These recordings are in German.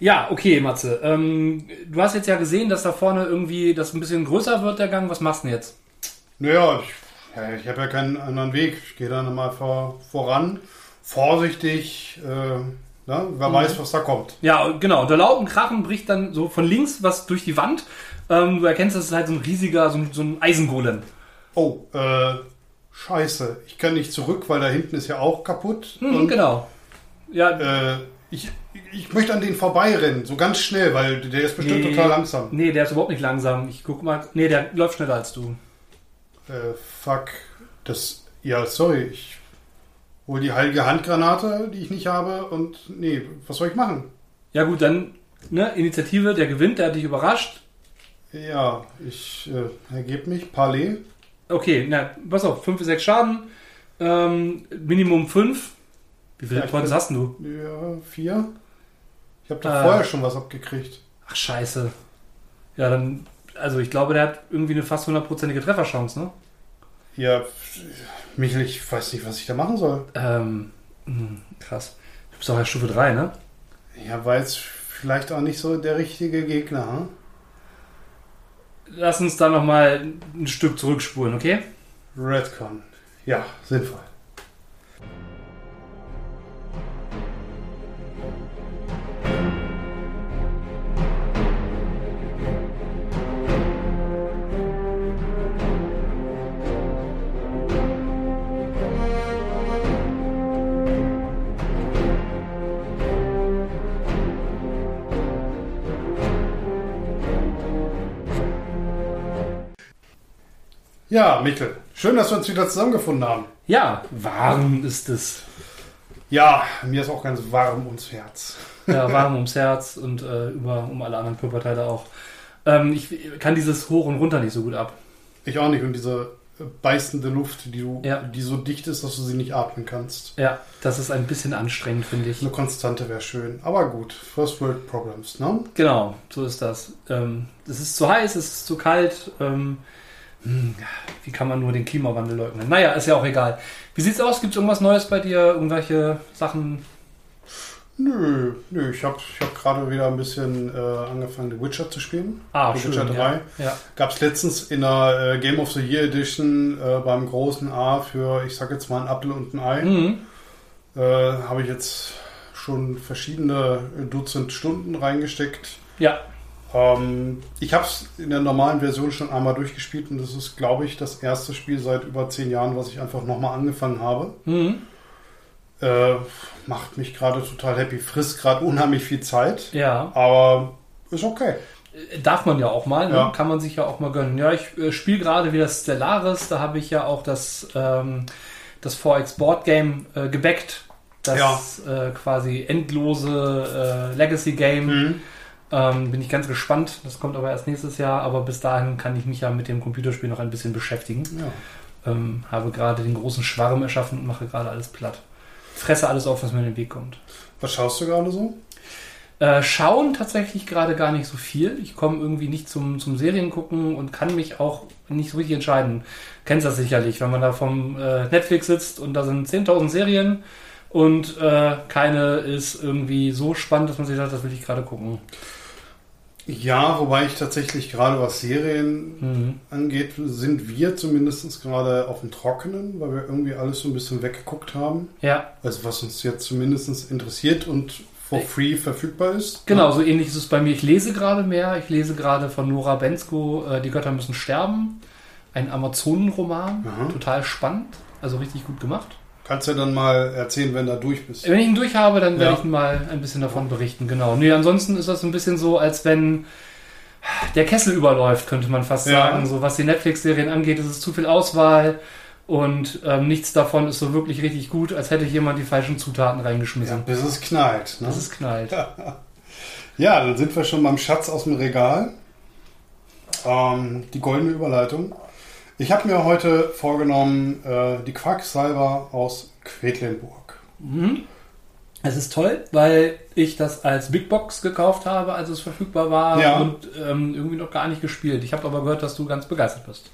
Ja, okay, Matze. Ähm, du hast jetzt ja gesehen, dass da vorne irgendwie das ein bisschen größer wird, der Gang. Was machst du denn jetzt? Naja, ich, ja, ich habe ja keinen anderen Weg. Ich gehe dann mal vor, voran, vorsichtig. Äh, na, wer Mhm. weiß, was da kommt. Ja, genau. Der lauten Krachen bricht dann so von links was durch die Wand. Ähm, du erkennst, das ist halt so ein riesiger, so ein, so ein Eisengolem. Oh, äh, scheiße. Ich kann nicht zurück, weil da hinten ist ja auch kaputt. Hm, Und, genau. Ja, äh, ich, ich möchte an den vorbeirennen, so ganz schnell, weil der ist bestimmt Nee. total langsam. nee, der ist überhaupt nicht langsam. Ich guck mal. Nee, der läuft schneller als du. Äh, fuck. Das. Ja, sorry. Ich hol die heilige Handgranate, die ich nicht habe, und nee, was soll ich machen? Ja gut, dann ne, Initiative, der gewinnt, der hat dich überrascht. Ja, ich äh, ergebe mich. Parley. Okay, na, pass auf, 5 bis 6 Schaden. Ähm, Minimum 5. Wie viele Points hast du? Ja, vier. Ich habe doch Ah. vorher schon was abgekriegt. Ach, scheiße. Ja, dann, also ich glaube, der hat irgendwie eine fast hundertprozentige Trefferchance, ne? Ja, Michel, ich weiß nicht, was ich da machen soll. Ähm, hm, krass. Du bist auch erst Stufe 3, ne? Ja, war jetzt vielleicht auch nicht so der richtige Gegner, hm? Lass uns da nochmal ein Stück zurückspulen, okay? Redcon. Ja, sinnvoll. Ja, Michel, schön, dass wir uns wieder zusammengefunden haben. Ja, warm ist es. Ja, mir ist auch ganz warm ums Herz. Ja, warm ums Herz und äh, über, um alle anderen Körperteile auch. Ähm, ich kann dieses Hoch und runter nicht so gut ab. Ich auch nicht. Und diese äh, beißende Luft, die, du, Ja. die so dicht ist, dass du sie nicht atmen kannst. Ja, das ist ein bisschen anstrengend, finde ich. Eine Konstante wäre schön. Aber gut, First World Problems, ne? Genau, so ist das. Ähm, es ist zu heiß, es ist zu kalt. Ähm, hm, wie kann man nur den Klimawandel leugnen? Naja, ist ja auch egal. Wie sieht's aus? Gibt es irgendwas Neues bei dir? Irgendwelche Sachen? Nö, nö, ich habe ich hab gerade wieder ein bisschen äh, angefangen, The Witcher zu spielen. Ah, The schön. Witcher 3. Ja. ja. Gab es letztens in der äh, Game of the Year Edition äh, beim großen A für, ich sag jetzt mal, ein Apfel und ein Ei. Mhm. Äh, habe ich jetzt schon verschiedene äh, Dutzend Stunden reingesteckt. Ja, Ähm, ich habe es in der normalen Version schon einmal durchgespielt und das ist, glaube ich, das erste Spiel seit über zehn Jahren, was ich einfach nochmal angefangen habe. mhm. Äh, macht mich gerade total happy, frisst gerade unheimlich viel Zeit, ja. aber ist okay. Äh, Darf man ja auch mal, ne? Ja. kann man sich ja auch mal gönnen. Ja, ich äh, spiele gerade wieder Stellaris, da habe ich ja auch das, ähm, das 4X Board Game äh, gebackt. Das äh, quasi endlose äh, Legacy Game. Mhm. Ähm, bin ich ganz gespannt. Das kommt aber erst nächstes Jahr. Aber bis dahin kann ich mich ja mit dem Computerspiel noch ein bisschen beschäftigen. Ja. Ähm, habe gerade den großen Schwarm erschaffen und mache gerade alles platt. Fresse alles auf, was mir in den Weg kommt. Was schaust du gerade so? Äh, schauen tatsächlich gerade gar nicht so viel. Ich komme irgendwie nicht zum, zum Serien gucken und kann mich auch nicht so richtig entscheiden. Kennst das sicherlich, wenn man da vom äh, Netflix sitzt und da sind 10.000 Serien und äh, keine ist irgendwie so spannend, dass man sich sagt, das will ich gerade gucken. Ja, wobei ich tatsächlich gerade was Serien Mhm. angeht, sind wir zumindest gerade auf dem Trockenen, weil wir irgendwie alles so ein bisschen weggeguckt haben. Ja, Also was uns jetzt zumindest interessiert und for free verfügbar ist. genau, so ähnlich ist es bei mir. Ich lese gerade mehr. Ich lese gerade von Nora Bensko äh, Die Götter müssen sterben. Ein Amazonenroman. Total spannend. Also richtig gut gemacht. Kannst du dann mal erzählen, wenn du durch bist. Wenn ich ihn durch habe, dann werde Ja. ich mal ein bisschen davon berichten, genau. Nee, ansonsten ist das ein bisschen so, als wenn der Kessel überläuft, könnte man fast Ja. sagen. So was die Netflix-Serien angeht, ist es zu viel Auswahl und ähm, nichts davon ist so wirklich richtig gut, als hätte jemand die falschen Zutaten Ja, reingeschmissen. bis es knallt. Ne? Das ist knallt. Ja, dann sind wir schon beim Schatz aus dem Regal. Ähm, die goldene Überleitung. Ich habe mir heute vorgenommen, äh, die Quacksalber aus Quedlinburg. Mhm. Es ist toll, weil ich das als Big Box gekauft habe, als es verfügbar war Ja. und ähm, irgendwie noch gar nicht gespielt. Ich habe aber gehört, dass du ganz begeistert bist.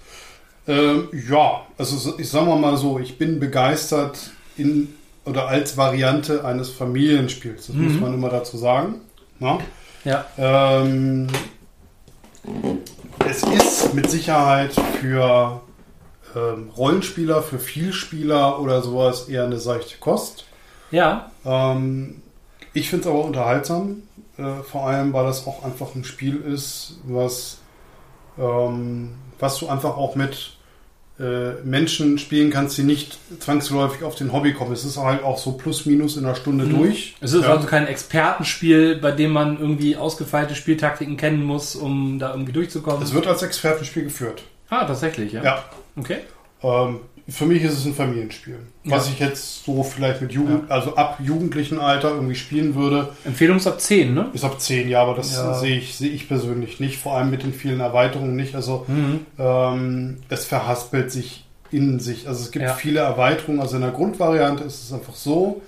Ähm, ja, also so- ich sage mal so, ich bin begeistert in oder als Variante eines Familienspiels. Das muss Mhm. man immer dazu sagen. Ne? Ja. Ähm, es ist mit Sicherheit für ähm, Rollenspieler, für Vielspieler oder sowas eher eine seichte Kost. Ja. Ähm, ich finde es aber unterhaltsam, äh, vor allem weil das auch einfach ein Spiel ist, was, ähm, was du einfach auch mit Menschen spielen kannst, die nicht zwangsläufig auf den Hobby kommen. Es ist halt auch so plus minus in einer Stunde Mhm. durch. Es ist Ja. also kein Expertenspiel, bei dem man irgendwie ausgefeilte Spieltaktiken kennen muss, um da irgendwie durchzukommen. Es wird als Expertenspiel geführt. ah, tatsächlich, ja. Ja. Okay. Ähm, für mich ist es ein Familienspiel. Was Ja. ich jetzt so vielleicht mit Jugend, also ab jugendlichen Alter irgendwie spielen würde, Empfehlung ist ab 10, ne? ist ab 10 Jahre, aber das Ja. sehe ich, sehe ich persönlich nicht, vor allem mit den vielen Erweiterungen nicht. Also Mhm. ähm, es verhaspelt sich in sich. Also es gibt Ja. viele Erweiterungen. Also in der Grundvariante ist es einfach so,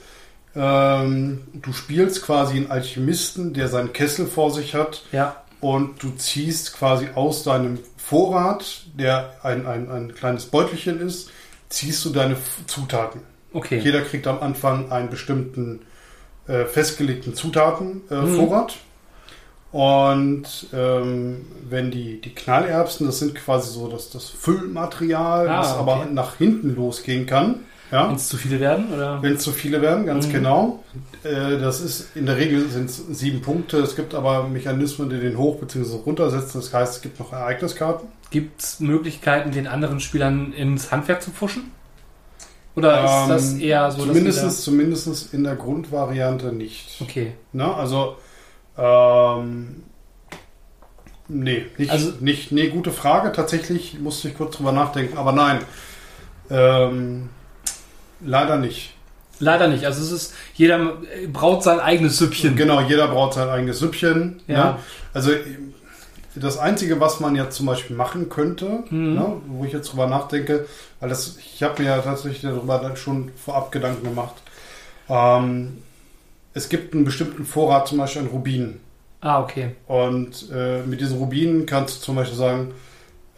ähm, du spielst quasi einen Alchemisten, der seinen Kessel vor sich hat Ja. und du ziehst quasi aus deinem Vorrat, der ein, ein, ein kleines Beutelchen ist, ziehst du deine Zutaten. Okay. Jeder kriegt am Anfang einen bestimmten äh, festgelegten Zutatenvorrat. Äh, Mhm. Und ähm, wenn die, die Knallerbsen, das sind quasi so das, das Füllmaterial, Ah, das okay. aber nach hinten losgehen kann. Ja? Wenn es zu viele werden, oder? Wenn es zu viele werden, ganz Mhm. genau. Äh, das ist in der Regel sind es sieben Punkte. Es gibt aber Mechanismen, die den hoch bzw. runtersetzen. Das heißt, es gibt noch Ereigniskarten. Gibt es Möglichkeiten, den anderen Spielern ins Handwerk zu pfuschen? Oder ist Ähm, das eher so, zumindest, zumindest in der Grundvariante nicht. dass Okay. Ne? Also, ähm, nee, nicht, Also- nicht, nee, gute Frage. Tatsächlich musste ich kurz drüber nachdenken, aber nein, ähm, leider nicht. Leider nicht. Also es ist, jeder braut sein eigenes Süppchen. Genau, jeder braucht sein eigenes Süppchen. Ja. Ne? Also, das Einzige, was man ja zum Beispiel machen könnte, Mhm. ne, wo ich jetzt drüber nachdenke, weil das, ich habe mir ja tatsächlich darüber schon vorab Gedanken gemacht. Ähm, es gibt einen bestimmten Vorrat, zum Beispiel an Rubinen. Ah, okay. Und äh, mit diesen Rubinen kannst du zum Beispiel sagen,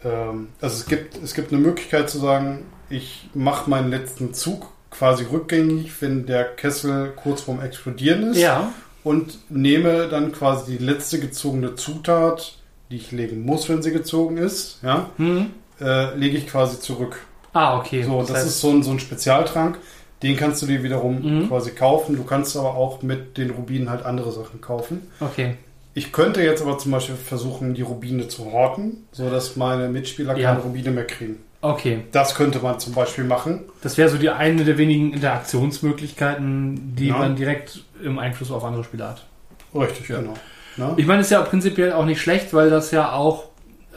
ähm, also es gibt, es gibt eine Möglichkeit zu sagen, ich mache meinen letzten Zug quasi rückgängig, wenn der Kessel kurz vorm Explodieren ist Ja. und nehme dann quasi die letzte gezogene Zutat, die ich legen muss, wenn sie gezogen ist, ja, Hm. äh, lege ich quasi zurück. Ah, okay. So, das, heißt- ist so ein, so ein Spezialtrank, den kannst du dir wiederum Mhm. quasi kaufen. Du kannst aber auch mit den Rubinen halt andere Sachen kaufen. Okay. Ich könnte jetzt aber zum Beispiel versuchen, die Rubine zu horten, sodass meine Mitspieler Ja. keine Rubine mehr kriegen. Okay. Das könnte man zum Beispiel machen. Das wäre so die eine der wenigen Interaktionsmöglichkeiten, die Ja. man direkt im Einfluss auf andere Spieler hat. Richtig, Ja. genau. Ne? Ich meine, ist ja prinzipiell auch nicht schlecht, weil das ja auch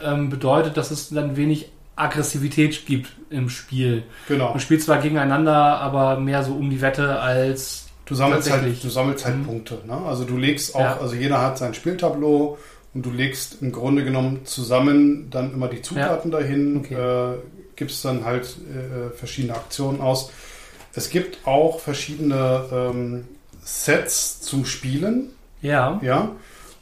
ähm, bedeutet, dass es dann wenig Aggressivität gibt im Spiel. Genau. Man spielt zwar gegeneinander, aber mehr so um die Wette als Du sammelst halt, du sammelst halt Mhm. Punkte. Ne? Also du legst auch, Ja. also jeder hat sein Spieltableau und du legst im Grunde genommen zusammen dann immer die Zutaten dahin, Okay. äh, gibst dann halt äh, verschiedene Aktionen aus. Es gibt auch verschiedene ähm, Sets zum Spielen. ja. Ja.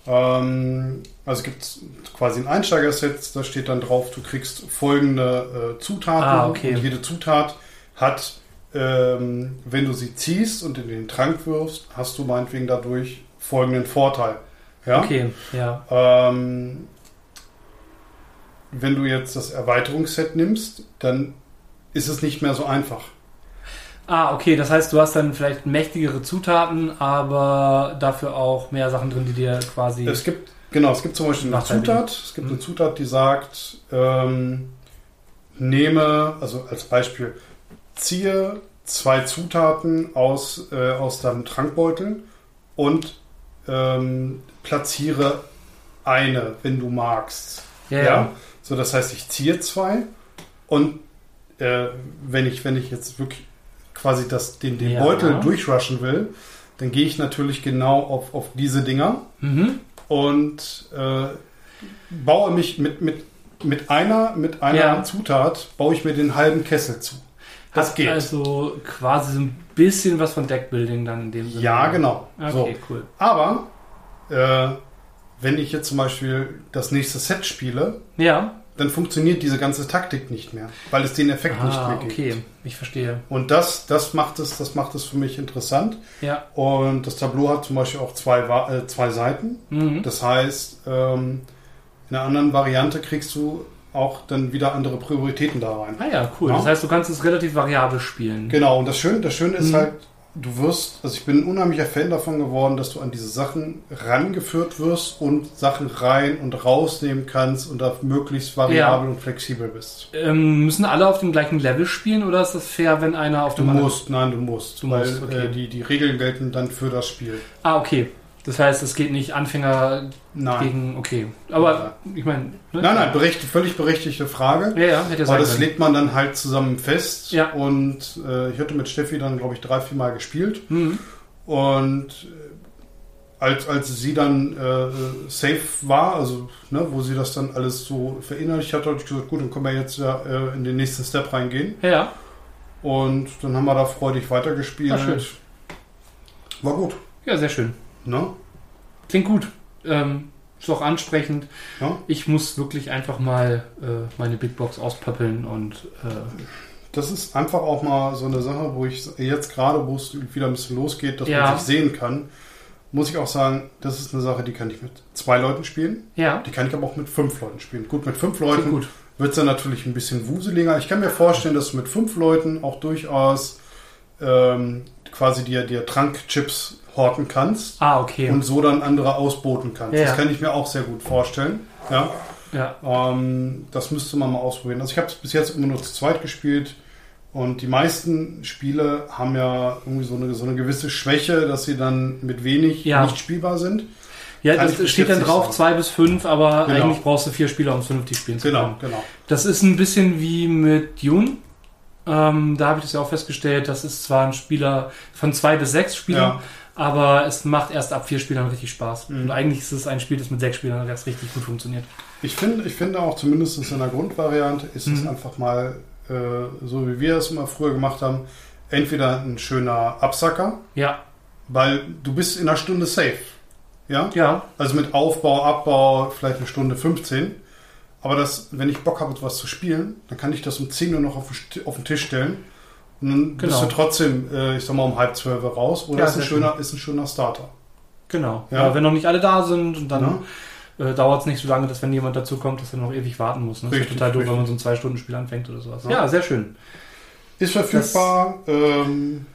Ähm, also es gibt quasi ein Einsteigerset, da steht dann drauf, du kriegst folgende äh, Zutaten Ah, okay. und jede Zutat hat, ähm, wenn du sie ziehst und in den Trank wirfst, hast du meinetwegen dadurch folgenden Vorteil. Ja. Okay, ja. Ähm, wenn du jetzt das Erweiterungsset nimmst, dann ist es nicht mehr so einfach. Ah, okay, das heißt, du hast dann vielleicht mächtigere Zutaten, aber dafür auch mehr Sachen drin, die dir quasi. Es gibt, genau, es gibt zum Beispiel eine. Zutat. Es gibt Mhm. eine Zutat, die sagt, ähm, nehme, also als Beispiel, ziehe zwei Zutaten aus, äh, aus deinem Trankbeutel und ähm, platziere eine, wenn du magst. ja, ja. So, das heißt, ich ziehe zwei und äh, wenn ich, wenn ich jetzt wirklich quasi das, den, den Ja. Beutel durchrushen will, dann gehe ich natürlich genau auf, auf diese Dinger Mhm. und äh, baue mich mit, mit, mit einer, mit einer Ja. Zutat, baue ich mir den halben Kessel zu. Das Hat geht. Also quasi so ein bisschen was von Deckbuilding dann in dem Sinne. ja, genau. Okay, So. cool. Aber äh, wenn ich jetzt zum Beispiel das nächste Set spiele, Ja, dann funktioniert diese ganze Taktik nicht mehr, weil es den Effekt nicht Ah, mehr gibt. okay, ich verstehe. Und das, das macht es, das macht es für mich interessant. Ja. Und das Tableau hat zum Beispiel auch zwei, äh, zwei Seiten. Mhm. Das heißt, ähm, in einer anderen Variante kriegst du auch dann wieder andere Prioritäten da rein. Ah ja, cool. Ja. Das heißt, du kannst es relativ variabel spielen. Genau, und das Schöne, das Schöne ist Mhm. halt, du wirst, also ich bin ein unheimlicher Fan davon geworden, dass du an diese Sachen rangeführt wirst und Sachen rein und rausnehmen kannst und da möglichst variabel und flexibel bist. Ähm, müssen alle auf dem gleichen Level spielen oder ist das fair, wenn einer auf Du dem anderen- musst, nein, du musst, Du weil musst, okay. äh, die, die Regeln gelten dann für das Spiel. Ah, okay. Das heißt, es geht nicht Anfänger Nein. gegen. Okay. Aber ich meine. Ne? Nein, nein, bericht, völlig berechtigte Frage. Ja, ja, hätte ja Aber das können. legt man dann halt zusammen fest. Ja. Und äh, ich hatte mit Steffi dann, glaube ich, drei, vier Mal gespielt. Mhm. Und äh, als, als sie dann äh, safe war, also ne, wo sie das dann alles so verinnerlicht hat, habe ich gesagt, gut, dann können wir jetzt ja äh, in den nächsten Step reingehen. Ja, ja. Und dann haben wir da freudig weitergespielt. Ah, schön. War gut. Ja, sehr schön. Ne? Klingt gut. Ähm, ist auch ansprechend. Ja. Ich muss wirklich einfach mal äh, meine Big Box auspöppeln und äh, Das ist einfach auch mal so eine Sache, wo ich jetzt gerade, wo es wieder ein bisschen losgeht, dass Ja. man sich sehen kann, muss ich auch sagen, das ist eine Sache, die kann ich mit zwei Leuten spielen. ja, Die kann ich aber auch mit fünf Leuten spielen. Gut, mit fünf Leuten wird es dann natürlich ein bisschen wuseliger. Ich kann mir vorstellen, dass du mit fünf Leuten auch durchaus ähm, quasi dir, dir Trankchips horten kannst Ah, okay. und so dann andere ausboten kannst. Ja. Das kann ich mir auch sehr gut vorstellen. Ja, ja. ähm, das müsste man mal ausprobieren. Also ich habe es bis jetzt immer nur zu zweit gespielt und die meisten Spiele haben ja irgendwie so eine, so eine gewisse Schwäche, dass sie dann mit wenig Ja. nicht spielbar sind. Ja, Kann das steht dann drauf, sagen. zwei bis fünf, aber Genau. eigentlich brauchst du vier Spieler, um es vernünftig spielen zu können. Genau, genau. Das ist ein bisschen wie mit Dune. Ähm, da habe ich das ja auch festgestellt, das ist zwar ein Spieler von zwei bis sechs Spielern, Ja. Aber es macht erst ab vier Spielern richtig Spaß. Mhm. Und eigentlich ist es ein Spiel, das mit sechs Spielern erst richtig gut funktioniert. Ich finde, ich finde auch zumindest in der Grundvariante ist es Mhm. einfach mal äh, so, wie wir es immer früher gemacht haben, entweder ein schöner Absacker, Ja, weil du bist in einer Stunde safe. Ja? ja, Also mit Aufbau, Abbau, vielleicht eine Stunde 15. Aber das, wenn ich Bock habe, etwas zu spielen, dann kann ich das um 10 Uhr noch auf auf den Tisch stellen. Und dann bist Genau. du trotzdem, äh, ich sag mal, um halb zwölf raus. Oder Ja, ist, ein schöner, ist ein schöner Starter. genau. Ja. Wenn noch nicht alle da sind, und dann Ja. äh, dauert es nicht so lange, dass wenn jemand dazu kommt, dass er noch ewig warten muss. Ne? Das ist Richtig, total doof, richtig. wenn man so ein Zwei-Stunden-Spiel anfängt oder sowas. Ja. Ja, sehr schön. Ist verfügbar, ähm,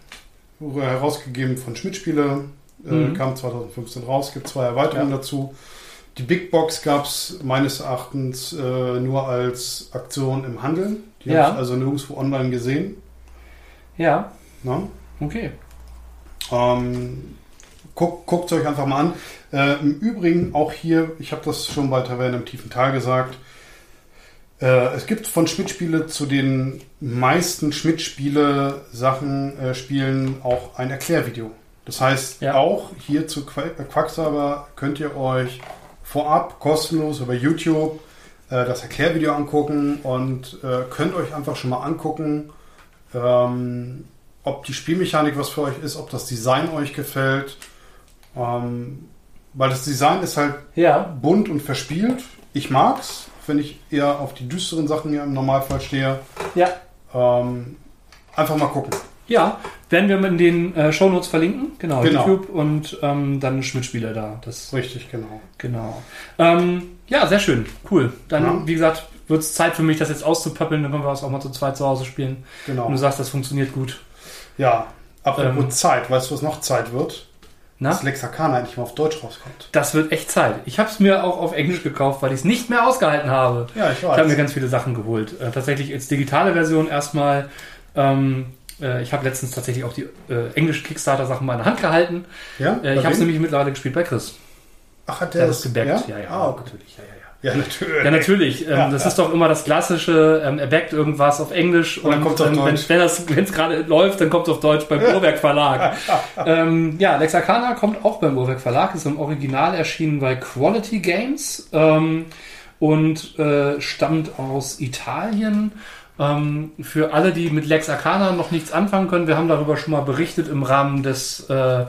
herausgegeben von Schmidt-Spiele, äh, Mhm. kam 2015 raus, gibt zwei Erweiterungen dazu. Die Big Box gab es meines Erachtens äh, nur als Aktion im Handel. Die Ja. habe ich also nirgendwo online gesehen. Ja, Ne? okay. Ähm, guck, Guckt es euch einfach mal an. Äh, Im Übrigen auch hier, ich habe das schon bei Taverne im tiefen Tal gesagt, äh, es gibt von Schmidt-Spiele zu den meisten Schmidt-Spiele-Sachen, äh, Spielen auch ein Erklärvideo. Das heißt, Ja. auch hier zu äh, Quacksalber könnt ihr euch vorab kostenlos über YouTube äh, das Erklärvideo angucken und äh, könnt euch einfach schon mal angucken, ähm, ob die Spielmechanik was für euch ist, ob das Design euch gefällt. Ähm, weil das Design ist halt Ja, bunt und verspielt. Ich mag's, wenn ich eher auf die düsteren Sachen hier im Normalfall stehe. ja. Ähm, einfach mal gucken. Ja, werden wir in den äh, Shownotes verlinken. Genau, Genau. YouTube und ähm, dann Schmidt-Spieler da. Das, Richtig, genau. genau. Ähm, ja, sehr schön. Cool. Dann, Ja. wie gesagt, wird es Zeit für mich, das jetzt auszupöppeln. Dann können wir das auch mal zu zweit zu Hause spielen. genau. Und du sagst, das funktioniert gut. Ja, apropos Ähm, Zeit. Weißt du, was noch Zeit wird? Na? Dass Lexakana endlich mal auf Deutsch rauskommt. Das wird echt Zeit. Ich habe es mir auch auf Englisch gekauft, weil ich es nicht mehr ausgehalten habe. Ja, ich Ich habe mir weiß. ganz viele Sachen geholt. Äh, tatsächlich als digitale Version erstmal. Ähm, äh, ich habe letztens tatsächlich auch die äh, englischen Kickstarter-Sachen mal in der Hand gehalten. Ja? Äh, ich habe es nämlich mittlerweile gespielt bei Chris. Ach, hat Der der es gebackt. Ja, Ja, ja, Ah, okay. natürlich. Ja, ja, ja. natürlich. Ja, natürlich. Ähm, Ja, das ja. ist doch immer das klassische, ähm, er backt irgendwas auf Englisch Und dann kommt's auf ähm, wenn es gerade läuft, dann kommt es auf Deutsch beim Urwerk Verlag. ähm, ja, Lexakana kommt auch beim Urwerk Verlag, ist im Original erschienen bei Quality Games ähm, und äh, stammt aus Italien. Ähm, für alle, die mit Lex Arcana noch nichts anfangen können, wir haben darüber schon mal berichtet im Rahmen des, äh,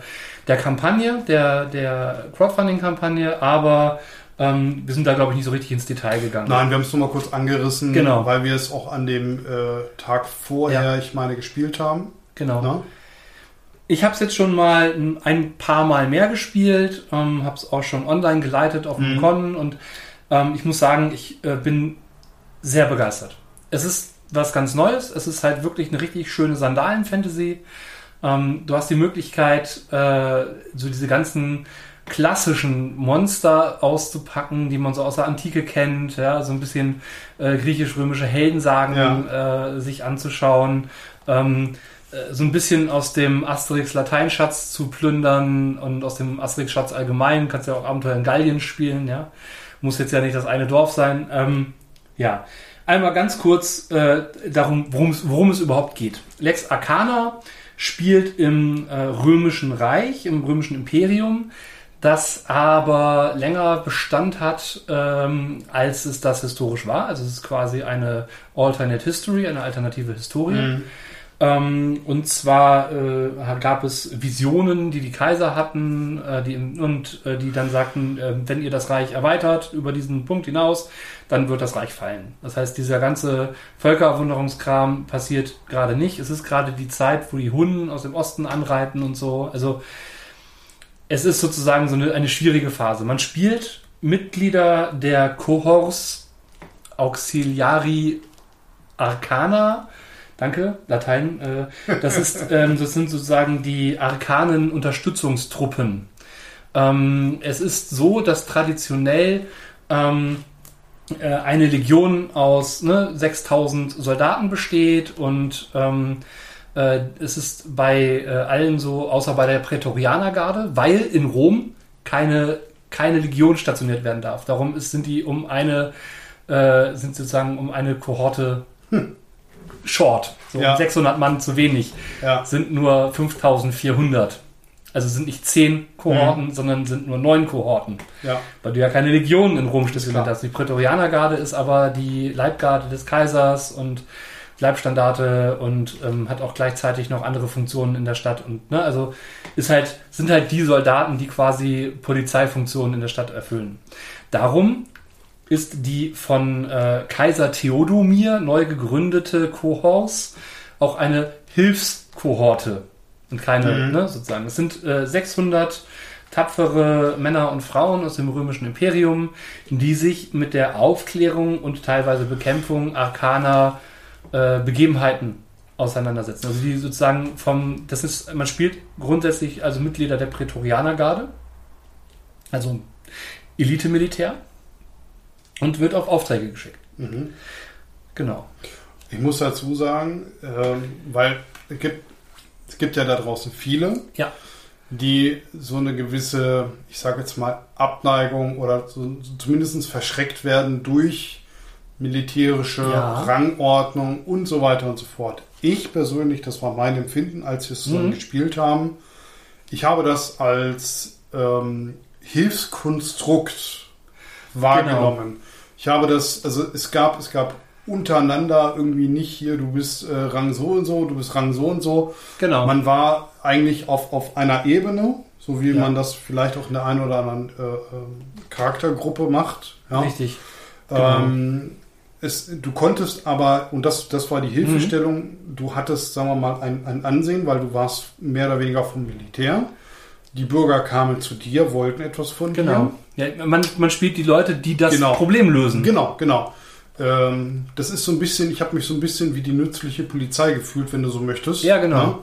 der Kampagne, der, der Crowdfunding-Kampagne, aber Ähm, wir sind da, glaube ich, nicht so richtig ins Detail gegangen. Nein, wir haben es nur mal kurz angerissen, Genau. weil wir es auch an dem äh, Tag vorher, Ja. ich meine, gespielt haben. Genau. Ne? Ich habe es jetzt schon mal ein- ein paar Mal mehr gespielt, ähm, habe es auch schon online geleitet auf dem Mhm. Con und ähm, ich muss sagen, ich äh, bin sehr begeistert. Es ist was ganz Neues. Es ist halt wirklich eine richtig schöne Sandalen-Fantasy. Ähm, du hast die Möglichkeit, äh, so diese ganzen klassischen Monster auszupacken, die man so aus der Antike kennt, ja, so ein bisschen äh, griechisch-römische Heldensagen äh, sich anzuschauen, ähm, äh, so ein bisschen aus dem Asterix-Lateinschatz zu plündern und aus dem Asterix-Schatz allgemein, kannst ja auch Abenteuer in Gallien spielen, ja, muss jetzt ja nicht das eine Dorf sein, ähm, ja. Einmal ganz kurz äh, darum, worum es, worum es überhaupt geht. Lex Arcana spielt im äh, römischen Reich, im römischen Imperium, das aber länger Bestand hat, ähm, als es das historisch war. Also es ist quasi eine Alternate History, eine alternative Historie. Mhm. Ähm, und zwar äh, gab es Visionen, die die Kaiser hatten, äh, die, und äh, die dann sagten, äh, wenn ihr das Reich erweitert über diesen Punkt hinaus, dann wird das Reich fallen. Das heißt, dieser ganze Völkerwunderungskram passiert gerade nicht. Es ist gerade die Zeit, wo die Hunden aus dem Osten anreiten und so. Also es ist sozusagen so eine, eine schwierige Phase. Man spielt Mitglieder der Cohors Auxiliari Arcana. Danke, Latein. Äh, das, ist, ähm, das sind sozusagen die arkanen Unterstützungstruppen. Ähm, es ist so, dass traditionell ähm, äh, eine Legion aus ne, 6000 Soldaten besteht und äh, es ist bei äh, allen so, außer bei der Prätorianergarde, weil in Rom keine, keine Legion stationiert werden darf. Darum ist, sind die um eine, äh, sind sozusagen um eine Kohorte short. So Ja. 600 Mann zu wenig. Ja. Sind nur 5400. Also sind nicht 10 Kohorten, Mhm. sondern sind nur 9 Kohorten. Ja. Weil du ja keine Legionen in Rom stationiert hast. Die Prätorianergarde ist aber die Leibgarde des Kaisers und Leibstandarte und ähm, hat auch gleichzeitig noch andere Funktionen in der Stadt und ne, also ist halt sind halt die Soldaten, die quasi Polizeifunktionen in der Stadt erfüllen. Darum ist die von äh, Kaiser Theodomir neu gegründete Kohors auch eine Hilfskohorte und keine, Mhm. ne, sozusagen. Es sind äh, 600 tapfere Männer und Frauen aus dem römischen Imperium, die sich mit der Aufklärung und teilweise Bekämpfung arkaner äh, Begebenheiten auseinandersetzen. Also die sozusagen vom, das ist, man spielt grundsätzlich also Mitglieder der Prätorianergarde, also Elite-Militär und wird auf Aufträge geschickt. Mhm. Genau. Ich muss dazu sagen, ähm, weil es gibt, es gibt ja da draußen viele, Ja. die so eine gewisse, ich sage jetzt mal, Abneigung oder so, zumindest verschreckt werden durch militärische Ja. Rangordnung und so weiter und so fort. Ich persönlich, das war mein Empfinden, als wir es Mhm. gespielt haben, ich habe das als ähm, Hilfskonstrukt wahrgenommen. Ich habe das, also es gab, es gab untereinander irgendwie nicht hier, du bist äh, Rang so und so, du bist Rang so und so. Genau. Man war eigentlich auf, auf einer Ebene, so wie Ja. man das vielleicht auch in der einen oder anderen äh, ähm, Charaktergruppe macht. Ja. Richtig. Genau. Ähm, es, du konntest aber, und das, das war die Hilfestellung, du hattest, sagen wir mal, ein, ein Ansehen, weil du warst mehr oder weniger vom Militär. Die Bürger kamen zu dir, wollten etwas von Genau. Ja, man, man spielt die Leute, die das Genau. Problem lösen. dir. Genau, genau. Ähm, das ist so ein bisschen, ich habe mich so ein bisschen wie die nützliche Polizei gefühlt, wenn du so möchtest. Ja, genau. Ja?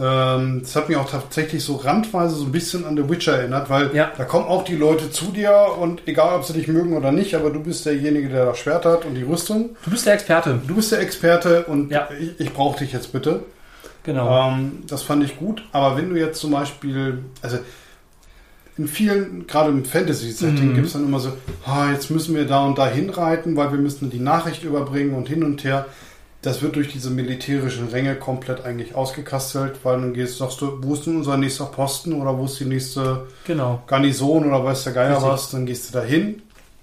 Ähm, das hat mich auch tatsächlich so randweise so ein bisschen an The Witcher erinnert, weil Ja. da kommen auch die Leute zu dir und egal, ob sie dich mögen oder nicht, aber du bist derjenige, der das Schwert hat und die Rüstung. Du bist der Experte. Du bist der Experte und Ja. ich, ich brauche dich jetzt bitte. Genau. Ähm, das fand ich gut. Aber wenn du jetzt zum Beispiel, also in vielen, gerade im Fantasy-Setting, Mhm. gibt es dann immer so, ah, jetzt müssen wir da und da hinreiten, weil wir müssen die Nachricht überbringen und hin und her. Das wird durch diese militärischen Ränge komplett eigentlich ausgekastelt, weil dann gehst, sagst du, wo ist denn unser nächster Posten oder wo ist die nächste Genau. Garnison oder weiß der Geier Richtig. was, dann gehst du da hin,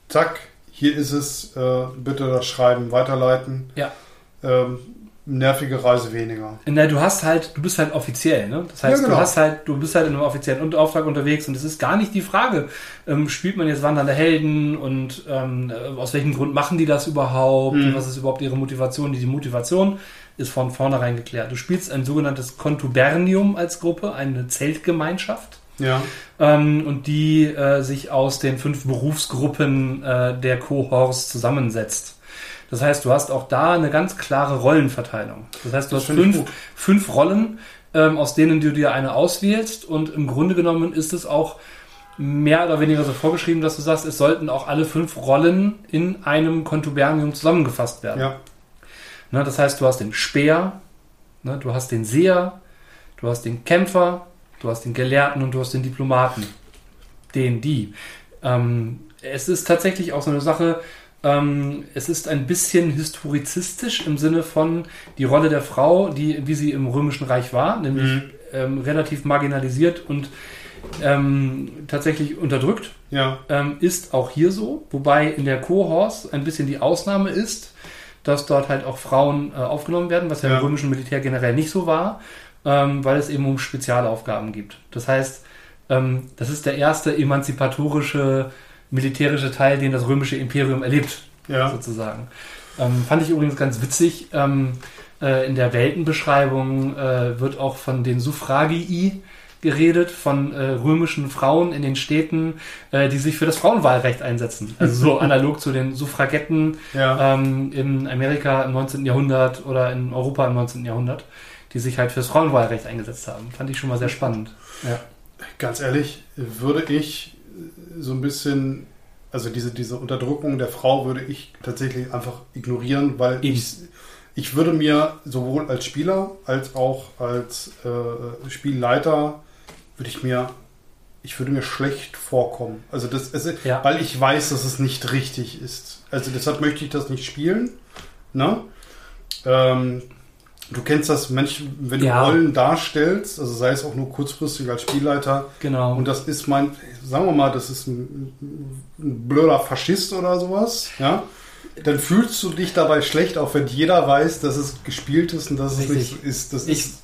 zack, hier ist es, äh, bitte das Schreiben weiterleiten. Ja. Ähm, nervige Reise weniger. Na, du hast halt, du bist halt offiziell, ne? Das heißt, Ja, genau. du hast halt, du bist halt in einem offiziellen Auftrag unterwegs und es ist gar nicht die Frage, ähm, spielt man jetzt wandernde Helden und ähm, äh, aus welchem Grund machen die das überhaupt? Mhm. Was ist überhaupt ihre Motivation? Die, Motivation ist von vornherein geklärt. Du spielst ein sogenanntes Contubernium als Gruppe, eine Zeltgemeinschaft. Ja. ähm, und die äh, sich aus den fünf Berufsgruppen äh, der Cohorts zusammensetzt. Das heißt, du hast auch da eine ganz klare Rollenverteilung. Das heißt, du Das hast fünf, fünf Rollen, ähm, aus denen du dir eine auswählst und im Grunde genommen ist es auch mehr oder weniger so vorgeschrieben, dass du sagst, es sollten auch alle fünf Rollen in einem Contubernium zusammengefasst werden. Ja. Ne, das heißt, du hast den Speer, ne, du hast den Seher, du hast den Kämpfer, du hast den Gelehrten und du hast den Diplomaten. Den, die. Ähm, es ist tatsächlich auch so eine Sache, ähm, es ist ein bisschen historizistisch im Sinne von die Rolle der Frau, die, wie sie im Römischen Reich war, nämlich Mhm. ähm, relativ marginalisiert und ähm, tatsächlich unterdrückt Ja. ähm, ist auch hier so, wobei in der Cohorts ein bisschen die Ausnahme ist, dass dort halt auch Frauen äh, aufgenommen werden, was ja, Ja. im römischen Militär generell nicht so war, ähm, weil es eben um Spezialaufgaben gibt. Das heißt, ähm, das ist der erste emanzipatorische militärische Teil, den das römische Imperium erlebt, Ja. sozusagen. Ähm, fand ich übrigens ganz witzig. Ähm, äh, in der Weltenbeschreibung äh, wird auch von den Suffragii geredet, von äh, römischen Frauen in den Städten, äh, die sich für das Frauenwahlrecht einsetzen. Also so analog zu den Suffragetten Ja. ähm, in Amerika im 19. Jahrhundert oder in Europa im 19. Jahrhundert, die sich halt fürs Frauenwahlrecht eingesetzt haben. Fand ich schon mal sehr spannend. Ja. Ganz ehrlich, würde ich so ein bisschen, also diese, diese Unterdrückung der Frau würde ich tatsächlich einfach ignorieren, weil ich, ich würde mir sowohl als Spieler als auch als äh, Spielleiter würde ich mir ich würde mir schlecht vorkommen. Also das also, Ja. weil ich weiß, dass es nicht richtig ist. Also deshalb möchte ich das nicht spielen. Ne? Ähm, du kennst das, Mensch, wenn du Ja. Rollen darstellst, also sei es auch nur kurzfristig als Spielleiter, Genau. und das ist mein, sagen wir mal, das ist ein, ein blöder Faschist oder sowas, ja, dann fühlst du dich dabei schlecht, auch wenn jeder weiß, dass es gespielt ist und dass es Richtig. nicht so ist. Das Ich- ist,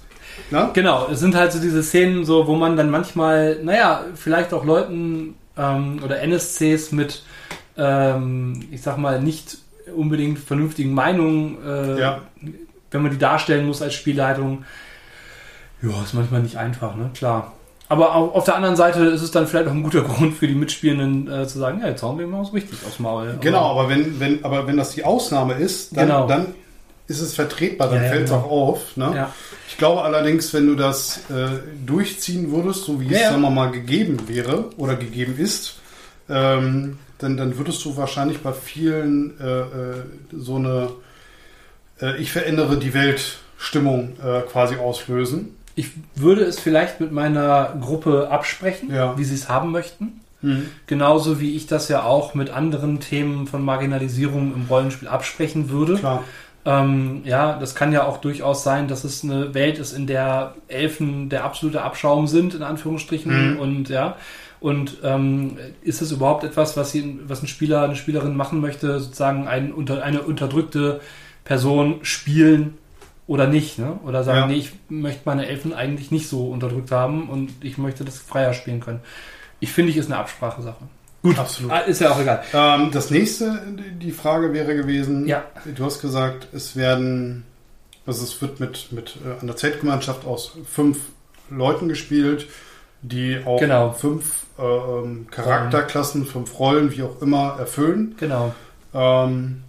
na? Genau, es sind halt so diese Szenen, so, wo man dann manchmal, naja, vielleicht auch Leuten ähm, oder NSCs mit, ähm, ich sag mal, nicht unbedingt vernünftigen Meinungen, äh, Ja. Wenn man die darstellen muss als Spielleitung, ja, ist manchmal nicht einfach, ne? Klar. Aber au- auf der anderen Seite ist es dann vielleicht auch ein guter Grund für die Mitspielenden äh, zu sagen, ja, jetzt hauen wir mal so richtig aufs Maul. Genau, aber wenn, wenn, aber wenn das die Ausnahme ist, dann, Genau. dann ist es vertretbar, dann Ja, ja, fällt es genau. auch auf. Ne? Ja. Ich glaube allerdings, wenn du das äh, durchziehen würdest, so wie es, sagen wir mal, gegeben wäre oder gegeben ist, ähm, dann, dann würdest du wahrscheinlich bei vielen äh, äh, so eine äh, Ich verändere die Welt-Stimmung äh, quasi auslösen. Ich würde es vielleicht mit meiner Gruppe absprechen, Ja. wie sie es haben möchten. Genauso wie ich das ja auch mit anderen Themen von Marginalisierung im Rollenspiel absprechen würde. Klar. Ähm, ja, das kann ja auch durchaus sein, dass es eine Welt ist, in der Elfen der absolute Abschaum sind, in Anführungsstrichen. Mhm. Und ja, und ähm, ist es überhaupt etwas, was, sie, was ein Spieler, eine Spielerin machen möchte, sozusagen ein, unter, eine unterdrückte Person spielen oder nicht? Ne? Oder sagen, Ja. nee, ich möchte meine Elfen eigentlich nicht so unterdrückt haben und ich möchte das freier spielen können. Ich finde, ich ist eine Absprachesache. Gut. Absolut. Ah, ist ja auch egal. Ähm, das nächste, die Frage wäre gewesen, Ja. du hast gesagt, es werden, also es wird mit, mit äh, einer Zeltgemeinschaft aus fünf Leuten gespielt, die auch Genau. fünf äh, ähm, Charakterklassen, fünf Rollen, wie auch immer, erfüllen. Genau. Ähm,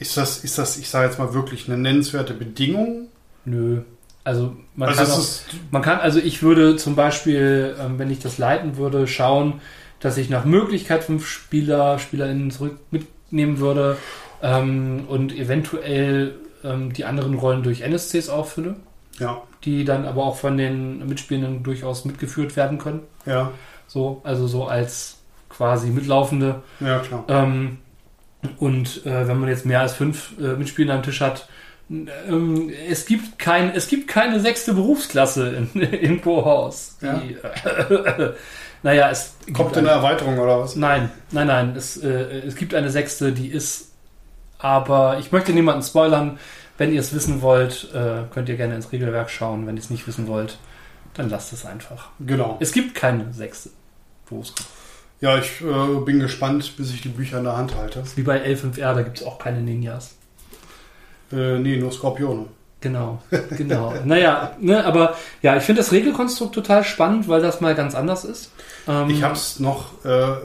ist das, ist das, ich sage jetzt mal wirklich eine nennenswerte Bedingung? Nö. Also man also kann auch, Man kann, also ich würde zum Beispiel, ähm, wenn ich das leiten würde, schauen, dass ich nach Möglichkeit fünf Spieler, SpielerInnen zurück mitnehmen würde ähm, und eventuell ähm, die anderen Rollen durch NSCs auffülle, ja, die dann aber auch von den Mitspielenden durchaus mitgeführt werden können. ja, So, also so als quasi mitlaufende. ja, klar. Ähm, und äh, wenn man jetzt mehr als fünf äh, Mitspieler am Tisch hat, ähm, es gibt kein, es gibt keine sechste Berufsklasse in, in Cohaus. Ja. Die, äh, naja, es Kommt in eine, der Erweiterung oder was? Nein, nein, nein. Es, äh, es gibt eine sechste, die ist, aber ich möchte niemanden spoilern, Wenn ihr es wissen wollt, äh, könnt ihr gerne ins Regelwerk schauen. Wenn ihr es nicht wissen wollt, dann lasst es einfach. Genau. Es gibt keine sechste Berufsgruppe. Ja, ich äh, bin gespannt, bis ich die Bücher in der Hand halte. Wie bei L5R, da gibt es auch keine Ninjas. Äh, nee, nur Skorpione. Genau, genau. naja, ne, aber ja, ich finde das Regelkonstrukt total spannend, weil das mal ganz anders ist. Ähm, ich habe es noch äh,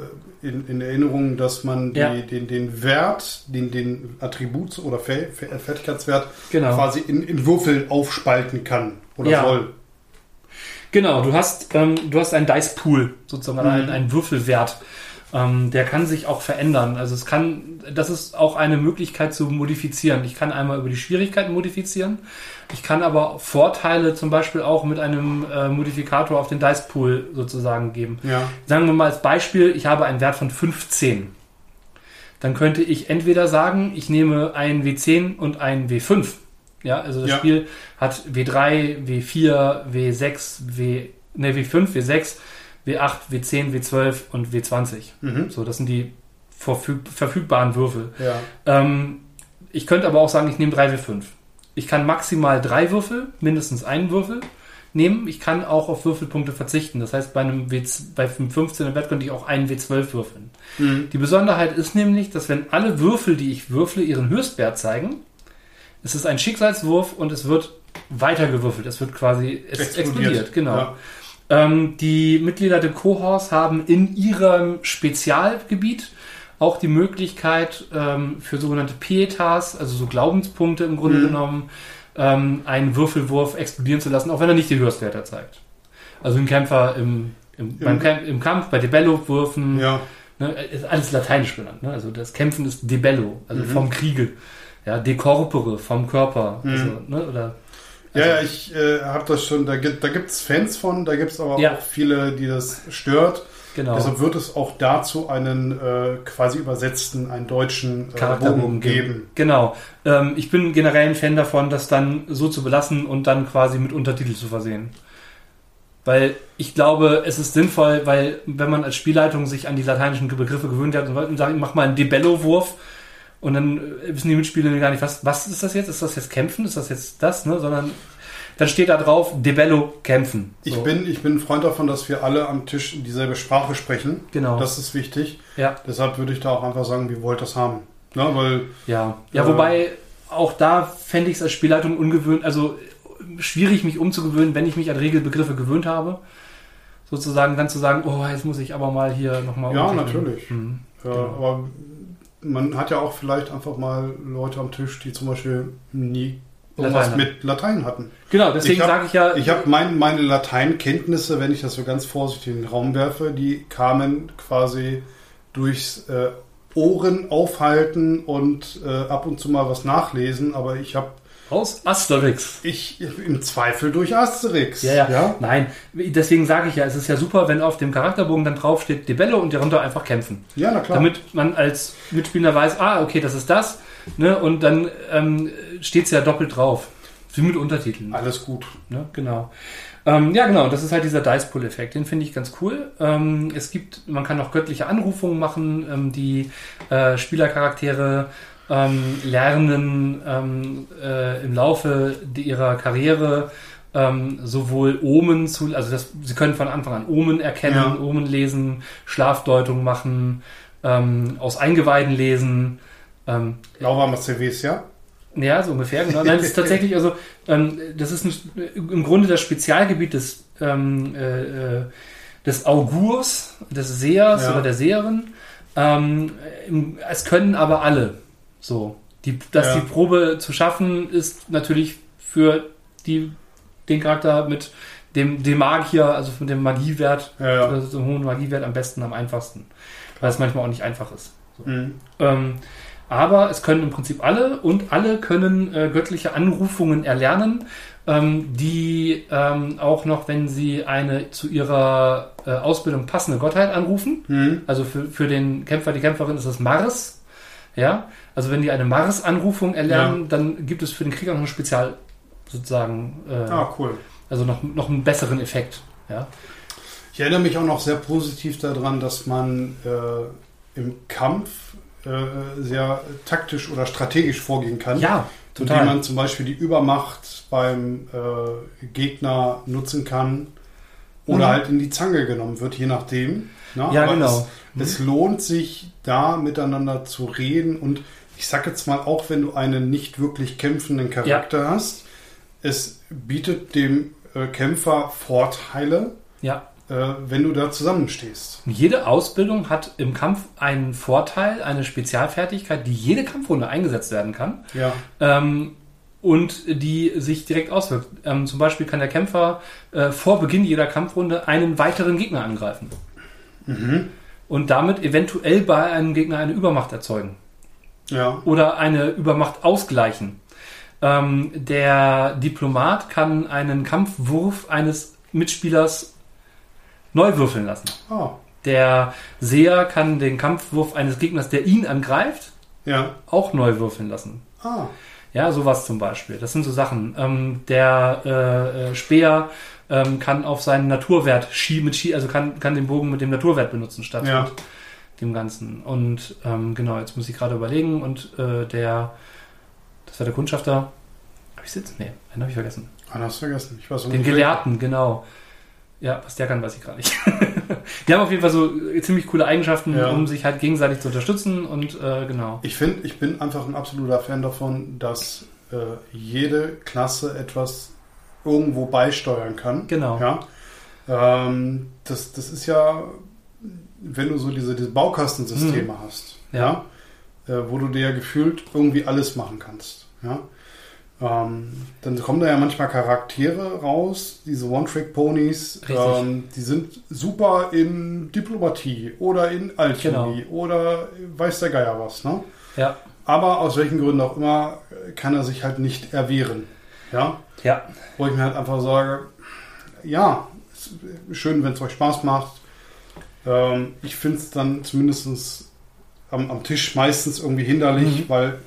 in, in, Erinnerung, dass man die, Ja. den, den Wert, den, den Attribut- oder Fertigkeitswert Genau. quasi in, in Würfel aufspalten kann oder Ja. soll. Genau, du hast, ähm, du hast einen Dice Pool, sozusagen, Mhm. einen, einen Würfelwert. Ähm, der kann sich auch verändern. Also es kann, das ist auch eine Möglichkeit zu modifizieren. Ich kann einmal über die Schwierigkeiten modifizieren. Ich kann aber Vorteile zum Beispiel auch mit einem äh, Modifikator auf den Dice Pool sozusagen geben. Ja. Sagen wir mal als Beispiel, ich habe einen Wert von 15. Dann könnte ich entweder sagen, ich nehme einen W10 und einen W5. Ja, also das Ja. Spiel hat W3, W4, W6, W, ne, W5, W6, W8, W10, W12 und W20. Mhm. So, das sind die verfüg verfügbaren Würfel. Ja. Ähm, ich könnte aber auch sagen, ich nehme 3 W5. Ich kann maximal drei Würfel, mindestens einen Würfel nehmen. Ich kann auch auf Würfelpunkte verzichten. Das heißt, bei einem W bei einem 15er Wert könnte ich auch einen W12 würfeln. Mhm. Die Besonderheit ist nämlich, dass wenn alle Würfel, die ich würfle, ihren Höchstwert zeigen, es ist ein Schicksalswurf und es wird weitergewürfelt. Es wird quasi, es Explodiert. explodiert, genau. Ja. Ähm, die Mitglieder der Cohorts haben in ihrem Spezialgebiet auch die Möglichkeit ähm, für sogenannte Pietas, also so Glaubenspunkte im Grunde Mhm. genommen, ähm, einen Würfelwurf explodieren zu lassen, auch wenn er nicht die Höchstwerte zeigt. Also ein Kämpfer im, im, Im- Kampf, im Kampf, bei Debello-Würfen, Ja. ne, ist alles lateinisch benannt. Ne? Also das Kämpfen ist Debello, also Mhm. vom Kriege. Ja, de corpore, vom Körper. Mhm. Also, ne, oder Ja, ja, ich äh, habe das schon, da gibt da gibt's Fans von, da gibt es aber Ja. auch viele, die das stört. genau. Deshalb wird es auch dazu einen äh, quasi übersetzten, einen deutschen äh, Charakterbogen Bogen geben. geben. Genau. Ähm, ich bin generell ein Fan davon, das dann so zu belassen und dann quasi mit Untertitel zu versehen. Weil ich glaube, es ist sinnvoll, weil wenn man als Spielleitung sich an die lateinischen Begriffe gewöhnt hat und sagt, mach mal einen Debello-Wurf und dann äh, wissen die Mitspieler gar nicht, was, was ist das jetzt? Ist das jetzt Kämpfen? Ist das jetzt das? Ne? Sondern dann steht da drauf, Debello kämpfen. Ich So. bin, ich bin ein Freund davon, dass wir alle am Tisch dieselbe Sprache sprechen. Genau. Das ist wichtig. ja. Deshalb würde ich da auch einfach sagen, wie wollt ihr das haben? Na, weil Ja, ja, Äh, wobei auch da fände ich es als Spielleitung ungewöhnt, also schwierig mich umzugewöhnen, wenn ich mich an Regelbegriffe gewöhnt habe. Sozusagen dann zu sagen, oh, jetzt muss ich aber mal hier nochmal. Ja, natürlich. Hm. Ja, Genau. aber man hat ja auch vielleicht einfach mal Leute am Tisch, die zum Beispiel nie Latein mit Latein hatten. Genau, deswegen sage ich ja, Ich habe mein, meine Lateinkenntnisse, wenn ich das so ganz vorsichtig in den Raum werfe, die kamen quasi durchs äh, Ohren aufhalten und äh, ab und zu mal was nachlesen, aber ich habe aus Asterix. ich im Zweifel durch Asterix. Ja, ja, ja? Nein, deswegen sage ich ja, es ist ja super, wenn auf dem Charakterbogen dann draufsteht Debello und darunter einfach kämpfen. Ja, na klar. Damit man als Mitspieler weiß, ah, okay, das ist das. Ne? Und dann ähm, steht es ja doppelt drauf. Wie mit Untertiteln. Alles gut. Ne? Genau. Ähm, ja, genau, das ist halt dieser Dice Pull Effekt. Den finde ich ganz cool. Ähm, es gibt, man kann auch göttliche Anrufungen machen, ähm, die äh, Spielercharaktere ähm, lernen ähm, äh, im Laufe ihrer Karriere ähm, sowohl Omen zu, also das, sie können von Anfang an Omen erkennen, Ja. Omen lesen, Schlafdeutung machen, ähm, aus Eingeweiden lesen. Ähm, Lauwarmer CWs, ja? ja, so ungefähr, genau. Nein, das ist tatsächlich, also, ähm, das ist ein, im Grunde das Spezialgebiet des, ähm, äh, äh, des Augurs, des Sehers Ja. oder der Seherin. Es können aber alle. So. Die, dass Ja. die Probe zu schaffen, ist natürlich für die, den Charakter mit dem, dem Magier, also mit dem Magiewert, Ja, also dem hohen Magiewert am besten, am einfachsten. Weil es manchmal auch nicht einfach ist. Mhm. Ähm, aber es können im Prinzip alle und alle können äh, göttliche Anrufungen erlernen, ähm, die ähm, auch noch, wenn sie eine zu ihrer äh, Ausbildung passende Gottheit anrufen, Mhm. also für, für den Kämpfer, die Kämpferin ist es Mars, ja, also wenn die eine Mars-Anrufung erlernen, dann gibt es für den Krieger noch ein Spezial, sozusagen, äh, Ah, cool. also noch, noch einen besseren Effekt, ja. Ich erinnere mich auch noch sehr positiv daran, dass man äh, im Kampf äh, sehr taktisch oder strategisch vorgehen kann. Ja, Total. indem man zum Beispiel die Übermacht beim äh, Gegner nutzen kann oder Mhm. halt in die Zange genommen wird, je nachdem. Ne? Ja, Aber genau. Es, es lohnt sich, da miteinander zu reden und ich sag jetzt mal, auch wenn du einen nicht wirklich kämpfenden Charakter hast, es bietet dem äh, Kämpfer Vorteile, Ja. äh, wenn du da zusammenstehst. Jede Ausbildung hat im Kampf einen Vorteil, eine Spezialfertigkeit, die jede Kampfrunde eingesetzt werden kann. Ja, ähm, und die sich direkt auswirkt. Ähm, zum Beispiel kann der Kämpfer äh, vor Beginn jeder Kampfrunde einen weiteren Gegner angreifen und damit eventuell bei einem Gegner eine Übermacht erzeugen ja, oder eine Übermacht ausgleichen. Ähm, der Diplomat kann einen Kampfwurf eines Mitspielers neu würfeln lassen. ah, Der Seher kann den Kampfwurf eines Gegners, der ihn angreift, ja, auch neu würfeln lassen. ah, Ja, sowas zum Beispiel. Das sind so Sachen. Ähm, der äh, äh, Speer ähm, kann auf seinen Naturwert Ski mit Ski, also kann, kann den Bogen mit dem Naturwert benutzen statt Ja. mit dem Ganzen. Und ähm, genau, jetzt muss ich gerade überlegen. Und äh, der, das war der Kundschafter. Hab ich jetzt? Nee, einen habe ich vergessen. ah, hast du vergessen. Ich weiß Den. Gelehrten, genau. Ja, was der kann, weiß ich gerade nicht. Die haben auf jeden Fall so äh, ziemlich coole Eigenschaften, Ja. um sich halt gegenseitig zu unterstützen und äh, genau. Ich finde, ich bin einfach ein absoluter Fan davon, dass äh, jede Klasse etwas irgendwo beisteuern kann. Genau. Ja. Ähm, das, das ist ja, wenn du so diese, diese Baukastensysteme hast, Mhm. Ja. äh, wo du dir ja gefühlt irgendwie alles machen kannst. Ja. Ähm, dann kommen da ja manchmal Charaktere raus, diese One-Trick-Ponys, ähm, die sind super in Diplomatie oder in Alchemie Genau. oder weiß der Geier was. Ne? Ja. Aber aus welchen Gründen auch immer äh, kann er sich halt nicht erwehren. Ja? Ja. Wo ich mir halt einfach sage, ja, schön, wenn es euch Spaß macht. Ähm, ich finde es dann zumindest am, am Tisch meistens irgendwie hinderlich, Mhm. weil